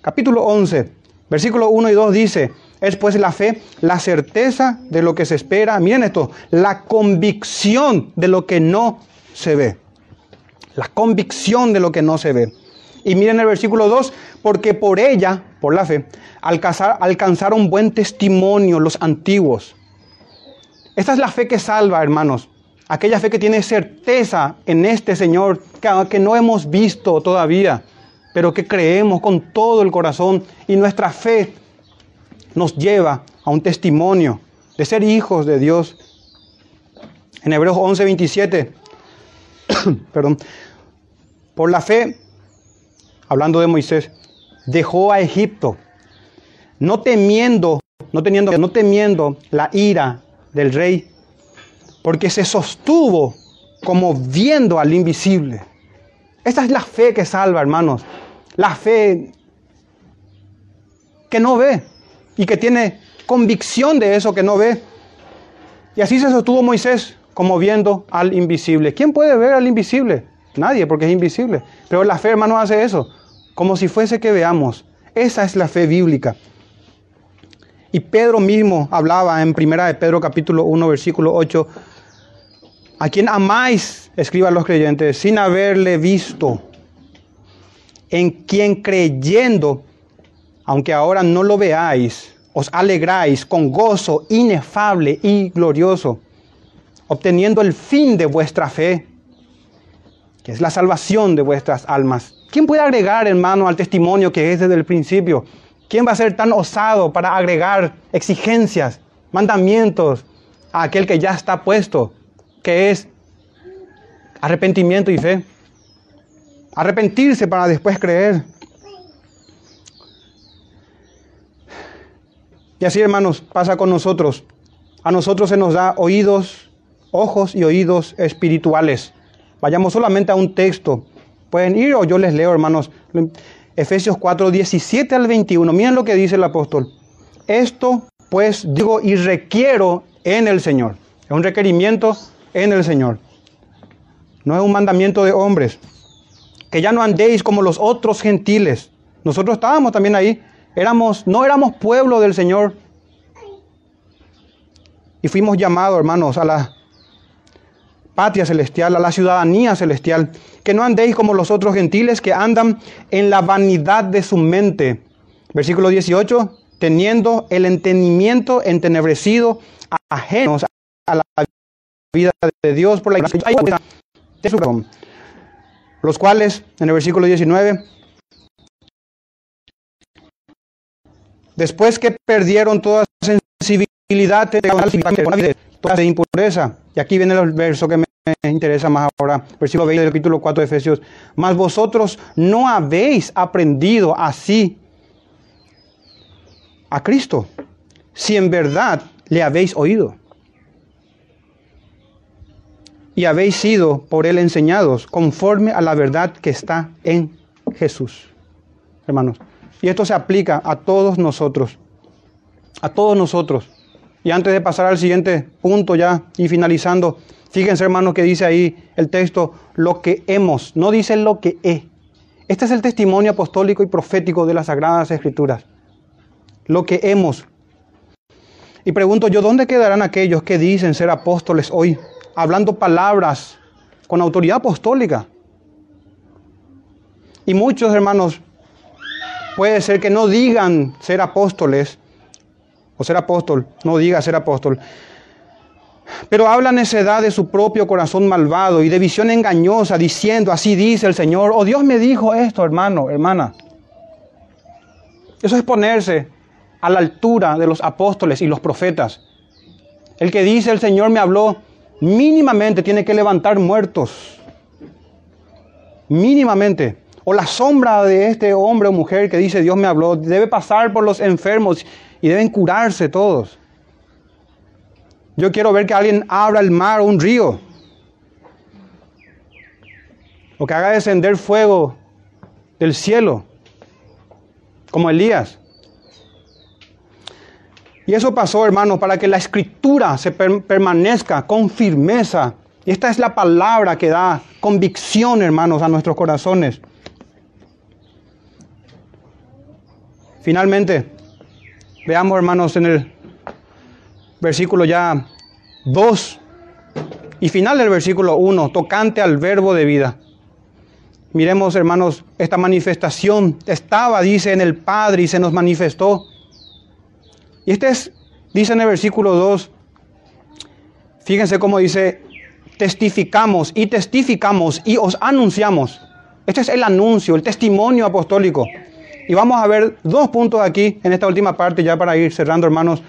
Speaker 1: capítulo 11, versículo 1 y 2 dice, es pues la fe, la certeza de lo que se espera, miren esto, la convicción de lo que no se ve. La convicción de lo que no se ve. Y miren el versículo 2, porque por ella, por la fe, alcanzar, alcanzaron buen testimonio los antiguos. Esta es la fe que salva, hermanos. Aquella fe que tiene certeza en este Señor, que, que no hemos visto todavía, pero que creemos con todo el corazón. Y nuestra fe nos lleva a un testimonio de ser hijos de Dios. En Hebreos 11, 27, perdón, por la fe hablando de Moisés, dejó a Egipto, no temiendo, no teniendo, no temiendo la ira del rey, porque se sostuvo como viendo al invisible. Esta es la fe que salva, hermanos. La fe que no ve y que tiene convicción de eso que no ve. Y así se sostuvo Moisés como viendo al invisible. ¿Quién puede ver al invisible? Nadie, porque es invisible. Pero la fe, hermano, hace eso, como si fuese que veamos. Esa es la fe bíblica. Y Pedro mismo hablaba en primera de Pedro capítulo 1 versículo 8 a quien amáis, escriban los creyentes, sin haberle visto, en quien creyendo, aunque ahora no lo veáis, os alegráis con gozo inefable y glorioso, obteniendo el fin de vuestra fe, que es la salvación de vuestras almas. ¿Quién puede agregar, hermano, al testimonio que es desde el principio? ¿Quién va a ser tan osado para agregar exigencias, mandamientos a aquel que ya está puesto, que es arrepentimiento y fe? Arrepentirse para después creer. Y así, hermanos, pasa con nosotros. A nosotros se nos da oídos, ojos y oídos espirituales. Vayamos solamente a un texto. Pueden ir o yo les leo, hermanos. Efesios 4, 17 al 21. Miren lo que dice el apóstol. Esto pues digo y requiero en el Señor. Es un requerimiento en el Señor. No es un mandamiento de hombres. Que ya no andéis como los otros gentiles. Nosotros estábamos también ahí. Éramos, no éramos pueblo del Señor. Y fuimos llamados, hermanos, a la patria celestial, a la ciudadanía celestial. Que no andéis como los otros gentiles que andan en la vanidad de su mente. Versículo 18, teniendo el entendimiento entenebrecido, ajenos a la vida de Dios por la iglesia de su los cuales, en el versículo 19, después que perdieron toda sensibilidad, toda impureza, y aquí viene el verso que me interesa más ahora, versículo 20 del capítulo 4 de Efesios, mas vosotros no habéis aprendido así a Cristo, si en verdad le habéis oído y habéis sido por él enseñados conforme a la verdad que está en Jesús. Hermanos, y esto se aplica a todos nosotros, a todos nosotros. Y antes de pasar al siguiente punto ya y finalizando, fíjense hermanos que dice ahí el texto, lo que hemos, no dice lo que he. Este es el testimonio apostólico y profético de las Sagradas Escrituras. Lo que hemos. Y pregunto yo, ¿dónde quedarán aquellos que dicen ser apóstoles hoy? hablando palabras con autoridad apostólica. Y muchos hermanos puede ser que no digan ser apóstoles o ser apóstol, no diga ser apóstol, pero habla necedad de su propio corazón malvado y de visión engañosa, diciendo, así dice el Señor, o oh, Dios me dijo esto, hermano, hermana. Eso es ponerse a la altura de los apóstoles y los profetas. El que dice, el Señor me habló, mínimamente tiene que levantar muertos. Mínimamente. O la sombra de este hombre o mujer que dice Dios me habló, debe pasar por los enfermos y deben curarse todos. Yo quiero ver que alguien abra el mar o un río. O que haga descender fuego del cielo, como Elías. Y eso pasó, hermano, para que la escritura se permanezca con firmeza. Y esta es la palabra que da convicción, hermanos, a nuestros corazones. Finalmente, veamos, hermanos, en el versículo ya 2 y final del versículo 1, tocante al verbo de vida. Miremos, hermanos, esta manifestación estaba, dice, en el Padre y se nos manifestó. Y este es, dice en el versículo 2, fíjense cómo dice, testificamos y testificamos y os anunciamos. Este es el anuncio, el testimonio apostólico. Y vamos a ver dos puntos aquí en esta última parte ya para ir cerrando, hermanos.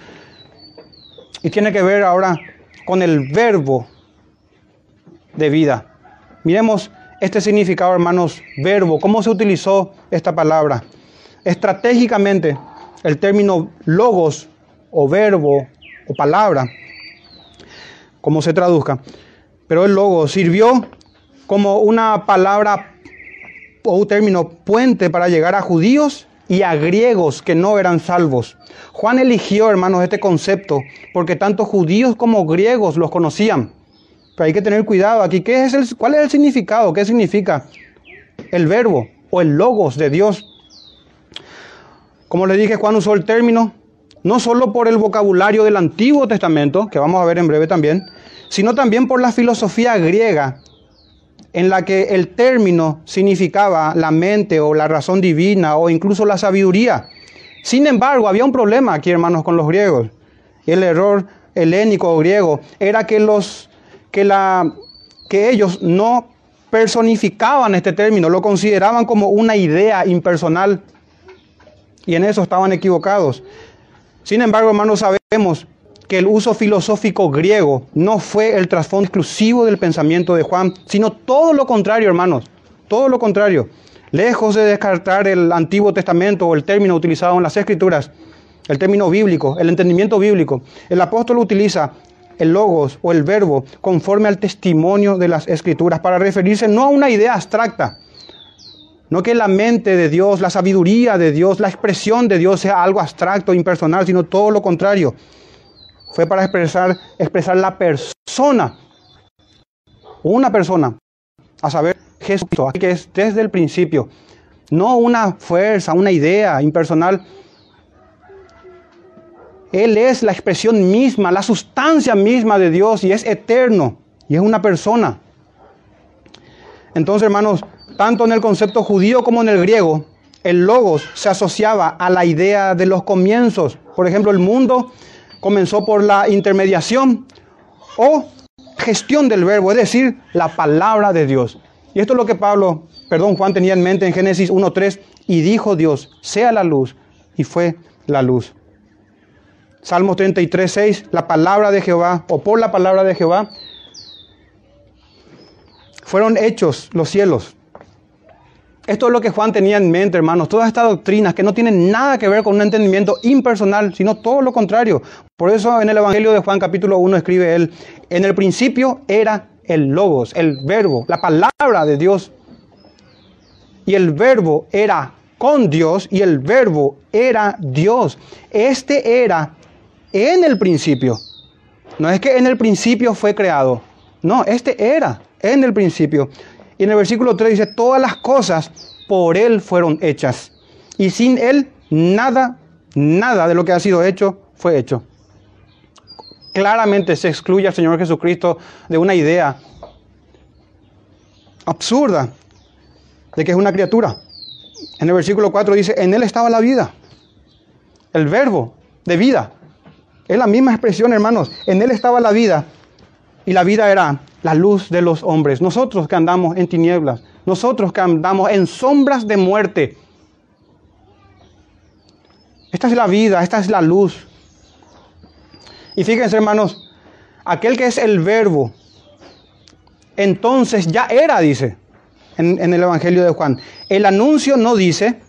Speaker 1: Y tiene que ver ahora con el verbo de vida. Miremos este significado, hermanos, verbo, cómo se utilizó esta palabra. Estratégicamente, el término logos o verbo o palabra, como se traduzca. Pero el logo sirvió como una palabra o un término puente para llegar a judíos y a griegos que no eran salvos. Juan eligió, hermanos, este concepto porque tanto judíos como griegos los conocían. Pero hay que tener cuidado aquí. ¿Qué es el, ¿Cuál es el significado? ¿Qué significa el verbo o el logos de Dios? Como le dije, Juan usó el término no solo por el vocabulario del Antiguo Testamento, que vamos a ver en breve también, sino también por la filosofía griega, en la que el término significaba la mente o la razón divina o incluso la sabiduría. Sin embargo, había un problema aquí, hermanos, con los griegos. El error helénico o griego era que, los, que, la, que ellos no personificaban este término, lo consideraban como una idea impersonal y en eso estaban equivocados. Sin embargo, hermanos, sabemos que el uso filosófico griego no fue el trasfondo exclusivo del pensamiento de Juan, sino todo lo contrario, hermanos, todo lo contrario. Lejos de descartar el Antiguo Testamento o el término utilizado en las Escrituras, el término bíblico, el entendimiento bíblico, el apóstol utiliza el logos o el verbo conforme al testimonio de las Escrituras para referirse no a una idea abstracta, no que la mente de Dios, la sabiduría de Dios, la expresión de Dios sea algo abstracto, impersonal, sino todo lo contrario fue para expresar, expresar la persona, una persona, a saber, Jesucristo, que es desde el principio, no una fuerza, una idea impersonal. Él es la expresión misma, la sustancia misma de Dios y es eterno y es una persona. Entonces, hermanos, tanto en el concepto judío como en el griego, el logos se asociaba a la idea de los comienzos. Por ejemplo, el mundo comenzó por la intermediación o gestión del verbo, es decir, la palabra de Dios. Y esto es lo que Pablo, perdón, Juan tenía en mente en Génesis 1.3, y dijo Dios, sea la luz, y fue la luz. Salmos 33.6, la palabra de Jehová, o por la palabra de Jehová, fueron hechos los cielos. Esto es lo que Juan tenía en mente, hermanos. Todas estas doctrinas que no tienen nada que ver con un entendimiento impersonal, sino todo lo contrario. Por eso en el Evangelio de Juan capítulo 1 escribe él, en el principio era el logos, el verbo, la palabra de Dios. Y el verbo era con Dios y el verbo era Dios. Este era en el principio. No es que en el principio fue creado. No, este era en el principio. Y en el versículo 3 dice, todas las cosas por Él fueron hechas. Y sin Él, nada, nada de lo que ha sido hecho fue hecho. Claramente se excluye al Señor Jesucristo de una idea absurda de que es una criatura. En el versículo 4 dice, en Él estaba la vida. El verbo de vida. Es la misma expresión, hermanos. En Él estaba la vida. Y la vida era la luz de los hombres. Nosotros que andamos en tinieblas, nosotros que andamos en sombras de muerte. Esta es la vida, esta es la luz. Y fíjense hermanos, aquel que es el verbo, entonces ya era, dice en, en el Evangelio de Juan. El anuncio no dice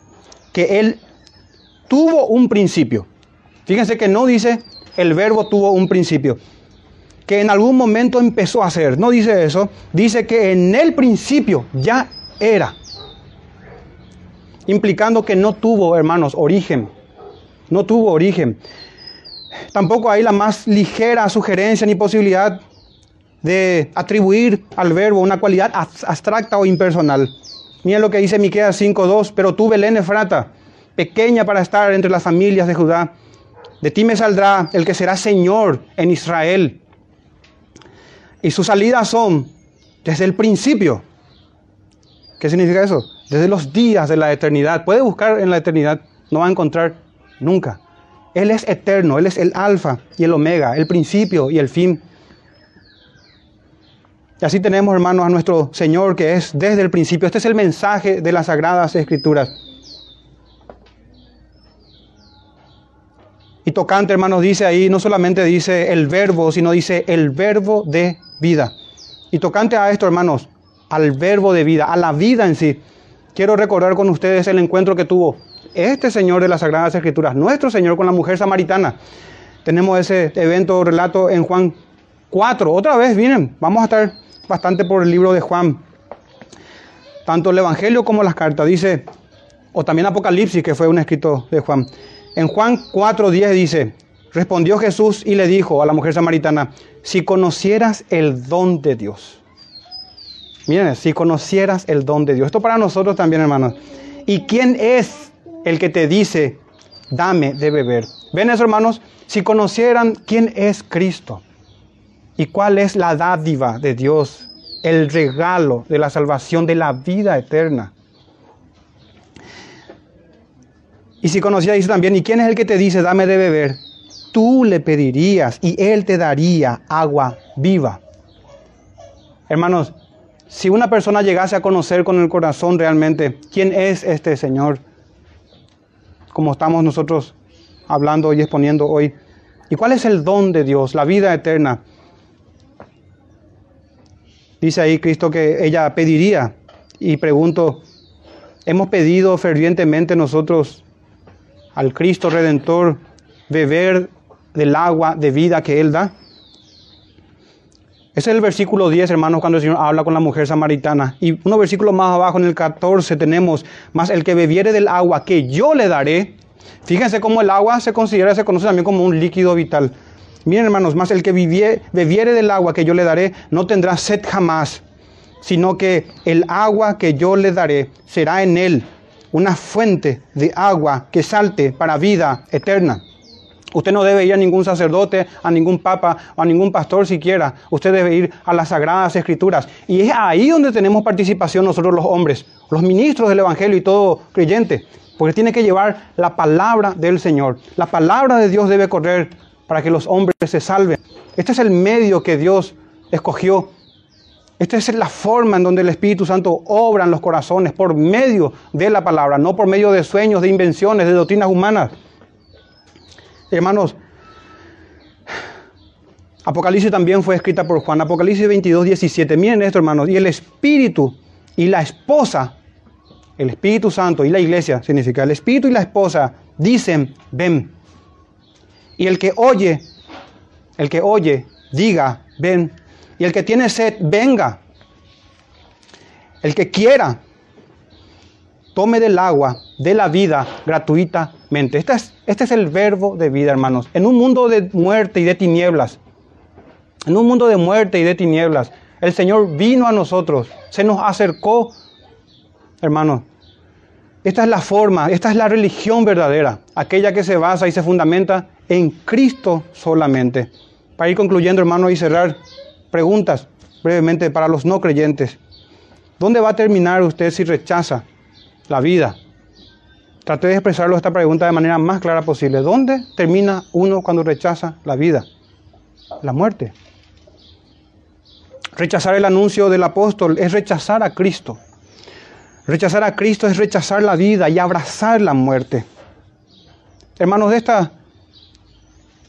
Speaker 1: que él tuvo un principio. Fíjense que no dice el verbo tuvo un principio que en algún momento empezó a hacer. No dice eso, dice que en el principio ya era. Implicando que no tuvo, hermanos, origen. No tuvo origen. Tampoco hay la más ligera sugerencia ni posibilidad de atribuir al verbo una cualidad abstracta o impersonal. Miren lo que dice Miqueas 5:2, pero tú Belén Efrata, pequeña para estar entre las familias de Judá, de ti me saldrá el que será Señor en Israel. Y sus salidas son desde el principio. ¿Qué significa eso? Desde los días de la eternidad. Puede buscar en la eternidad, no va a encontrar nunca. Él es eterno, Él es el alfa y el omega, el principio y el fin. Y así tenemos, hermanos, a nuestro Señor que es desde el principio. Este es el mensaje de las sagradas escrituras. Y tocante, hermanos, dice ahí, no solamente dice el verbo, sino dice el verbo de vida. Y tocante a esto, hermanos, al verbo de vida, a la vida en sí, quiero recordar con ustedes el encuentro que tuvo este Señor de las Sagradas Escrituras, nuestro Señor con la mujer samaritana. Tenemos ese evento, relato en Juan 4. Otra vez, miren, vamos a estar bastante por el libro de Juan. Tanto el Evangelio como las cartas. Dice, o también Apocalipsis, que fue un escrito de Juan. En Juan 4.10 dice, Respondió Jesús y le dijo a la mujer samaritana, si conocieras el don de Dios. Miren, si conocieras el don de Dios. Esto para nosotros también, hermanos. ¿Y quién es el que te dice, dame de beber? ¿Ven eso, hermanos? Si conocieran quién es Cristo. ¿Y cuál es la dádiva de Dios? El regalo de la salvación de la vida eterna. Y si dice también, ¿y quién es el que te dice, dame de beber? Tú le pedirías y él te daría agua viva. Hermanos, si una persona llegase a conocer con el corazón realmente quién es este Señor, como estamos nosotros hablando y exponiendo hoy, y cuál es el don de Dios, la vida eterna, dice ahí Cristo que ella pediría, y pregunto, ¿hemos pedido fervientemente nosotros al Cristo Redentor beber del agua de vida que Él da? Ese es el versículo 10, hermanos, cuando el Señor habla con la mujer samaritana. Y unos versículos más abajo, en el 14, tenemos, más el que bebiere del agua que yo le daré. Fíjense cómo el agua se considera, se conoce también como un líquido vital. Miren, hermanos, más el que bebiere del agua que yo le daré no tendrá sed jamás, sino que el agua que yo le daré será en él una fuente de agua que salte para vida eterna. Usted no debe ir a ningún sacerdote, a ningún papa a ningún pastor siquiera. Usted debe ir a las sagradas escrituras. Y es ahí donde tenemos participación nosotros los hombres, los ministros del Evangelio y todo creyente. Porque tiene que llevar la palabra del Señor. La palabra de Dios debe correr para que los hombres se salven. Este es el medio que Dios escogió esta es la forma en donde el Espíritu Santo obra en los corazones por medio de la palabra, no por medio de sueños, de invenciones, de doctrinas humanas. Hermanos, Apocalipsis también fue escrita por Juan. Apocalipsis 22, 17. Miren esto, hermanos. Y el Espíritu y la esposa, el Espíritu Santo y la iglesia, significa el Espíritu y la esposa, dicen, ven. Y el que oye, el que oye, diga, ven. Y el que tiene sed, venga. El que quiera, tome del agua de la vida gratuitamente. Este es, este es el verbo de vida, hermanos. En un mundo de muerte y de tinieblas, en un mundo de muerte y de tinieblas, el Señor vino a nosotros, se nos acercó, hermanos. Esta es la forma, esta es la religión verdadera, aquella que se basa y se fundamenta en Cristo solamente. Para ir concluyendo, hermanos, y cerrar, preguntas brevemente para los no creyentes. ¿Dónde va a terminar usted si rechaza la vida? Traté de expresarlo esta pregunta de manera más clara posible. ¿Dónde termina uno cuando rechaza la vida? La muerte. Rechazar el anuncio del apóstol es rechazar a Cristo. Rechazar a Cristo es rechazar la vida y abrazar la muerte. Hermanos, esta,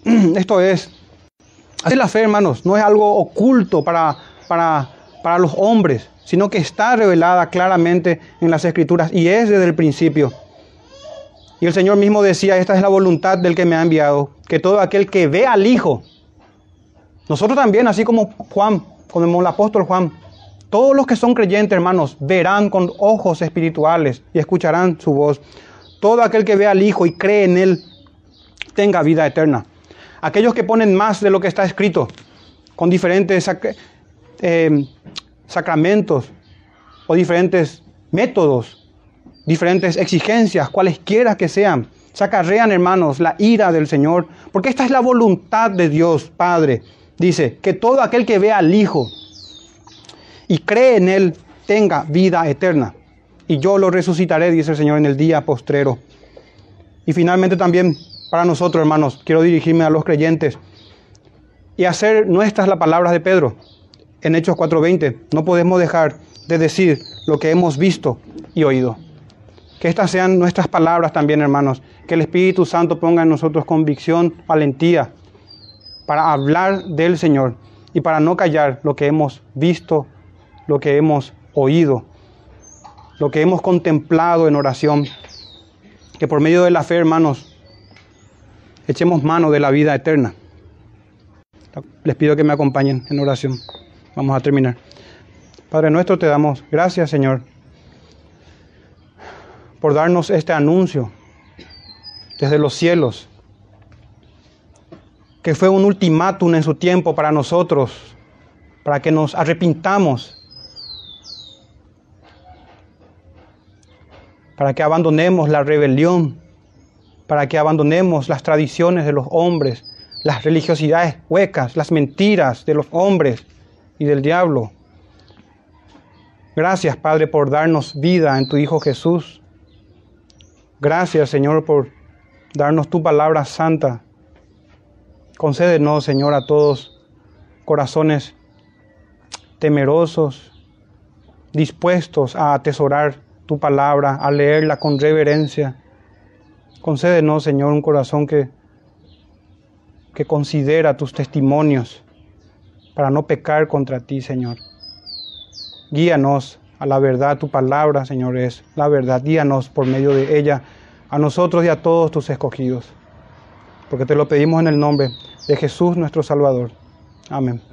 Speaker 1: esto es Así la fe, hermanos, no es algo oculto para, para, para los hombres, sino que está revelada claramente en las Escrituras y es desde el principio. Y el Señor mismo decía, esta es la voluntad del que me ha enviado, que todo aquel que ve al Hijo, nosotros también, así como Juan, como el apóstol Juan, todos los que son creyentes, hermanos, verán con ojos espirituales y escucharán su voz. Todo aquel que ve al Hijo y cree en Él, tenga vida eterna aquellos que ponen más de lo que está escrito, con diferentes eh, sacramentos o diferentes métodos, diferentes exigencias, cualesquiera que sean, sacarrean, hermanos, la ira del Señor, porque esta es la voluntad de Dios, Padre. Dice, que todo aquel que vea al Hijo y cree en Él tenga vida eterna. Y yo lo resucitaré, dice el Señor, en el día postrero. Y finalmente también para nosotros, hermanos, quiero dirigirme a los creyentes y hacer nuestras las palabras de Pedro en Hechos 4:20. No podemos dejar de decir lo que hemos visto y oído. Que estas sean nuestras palabras también, hermanos. Que el Espíritu Santo ponga en nosotros convicción, valentía para hablar del Señor y para no callar lo que hemos visto, lo que hemos oído, lo que hemos contemplado en oración. Que por medio de la fe, hermanos, echemos mano de la vida eterna. Les pido que me acompañen en oración. Vamos a terminar. Padre nuestro, te damos gracias, Señor, por darnos este anuncio desde los cielos, que fue un ultimátum en su tiempo para nosotros, para que nos arrepintamos, para que abandonemos la rebelión para que abandonemos las tradiciones de los hombres, las religiosidades huecas, las mentiras de los hombres y del diablo. Gracias, Padre, por darnos vida en tu Hijo Jesús. Gracias, Señor, por darnos tu palabra santa. Concédenos, Señor, a todos corazones temerosos, dispuestos a atesorar tu palabra, a leerla con reverencia. Concédenos, Señor, un corazón que, que considera tus testimonios para no pecar contra ti, Señor. Guíanos a la verdad, tu palabra, Señor, es la verdad. Guíanos por medio de ella a nosotros y a todos tus escogidos. Porque te lo pedimos en el nombre de Jesús nuestro Salvador. Amén.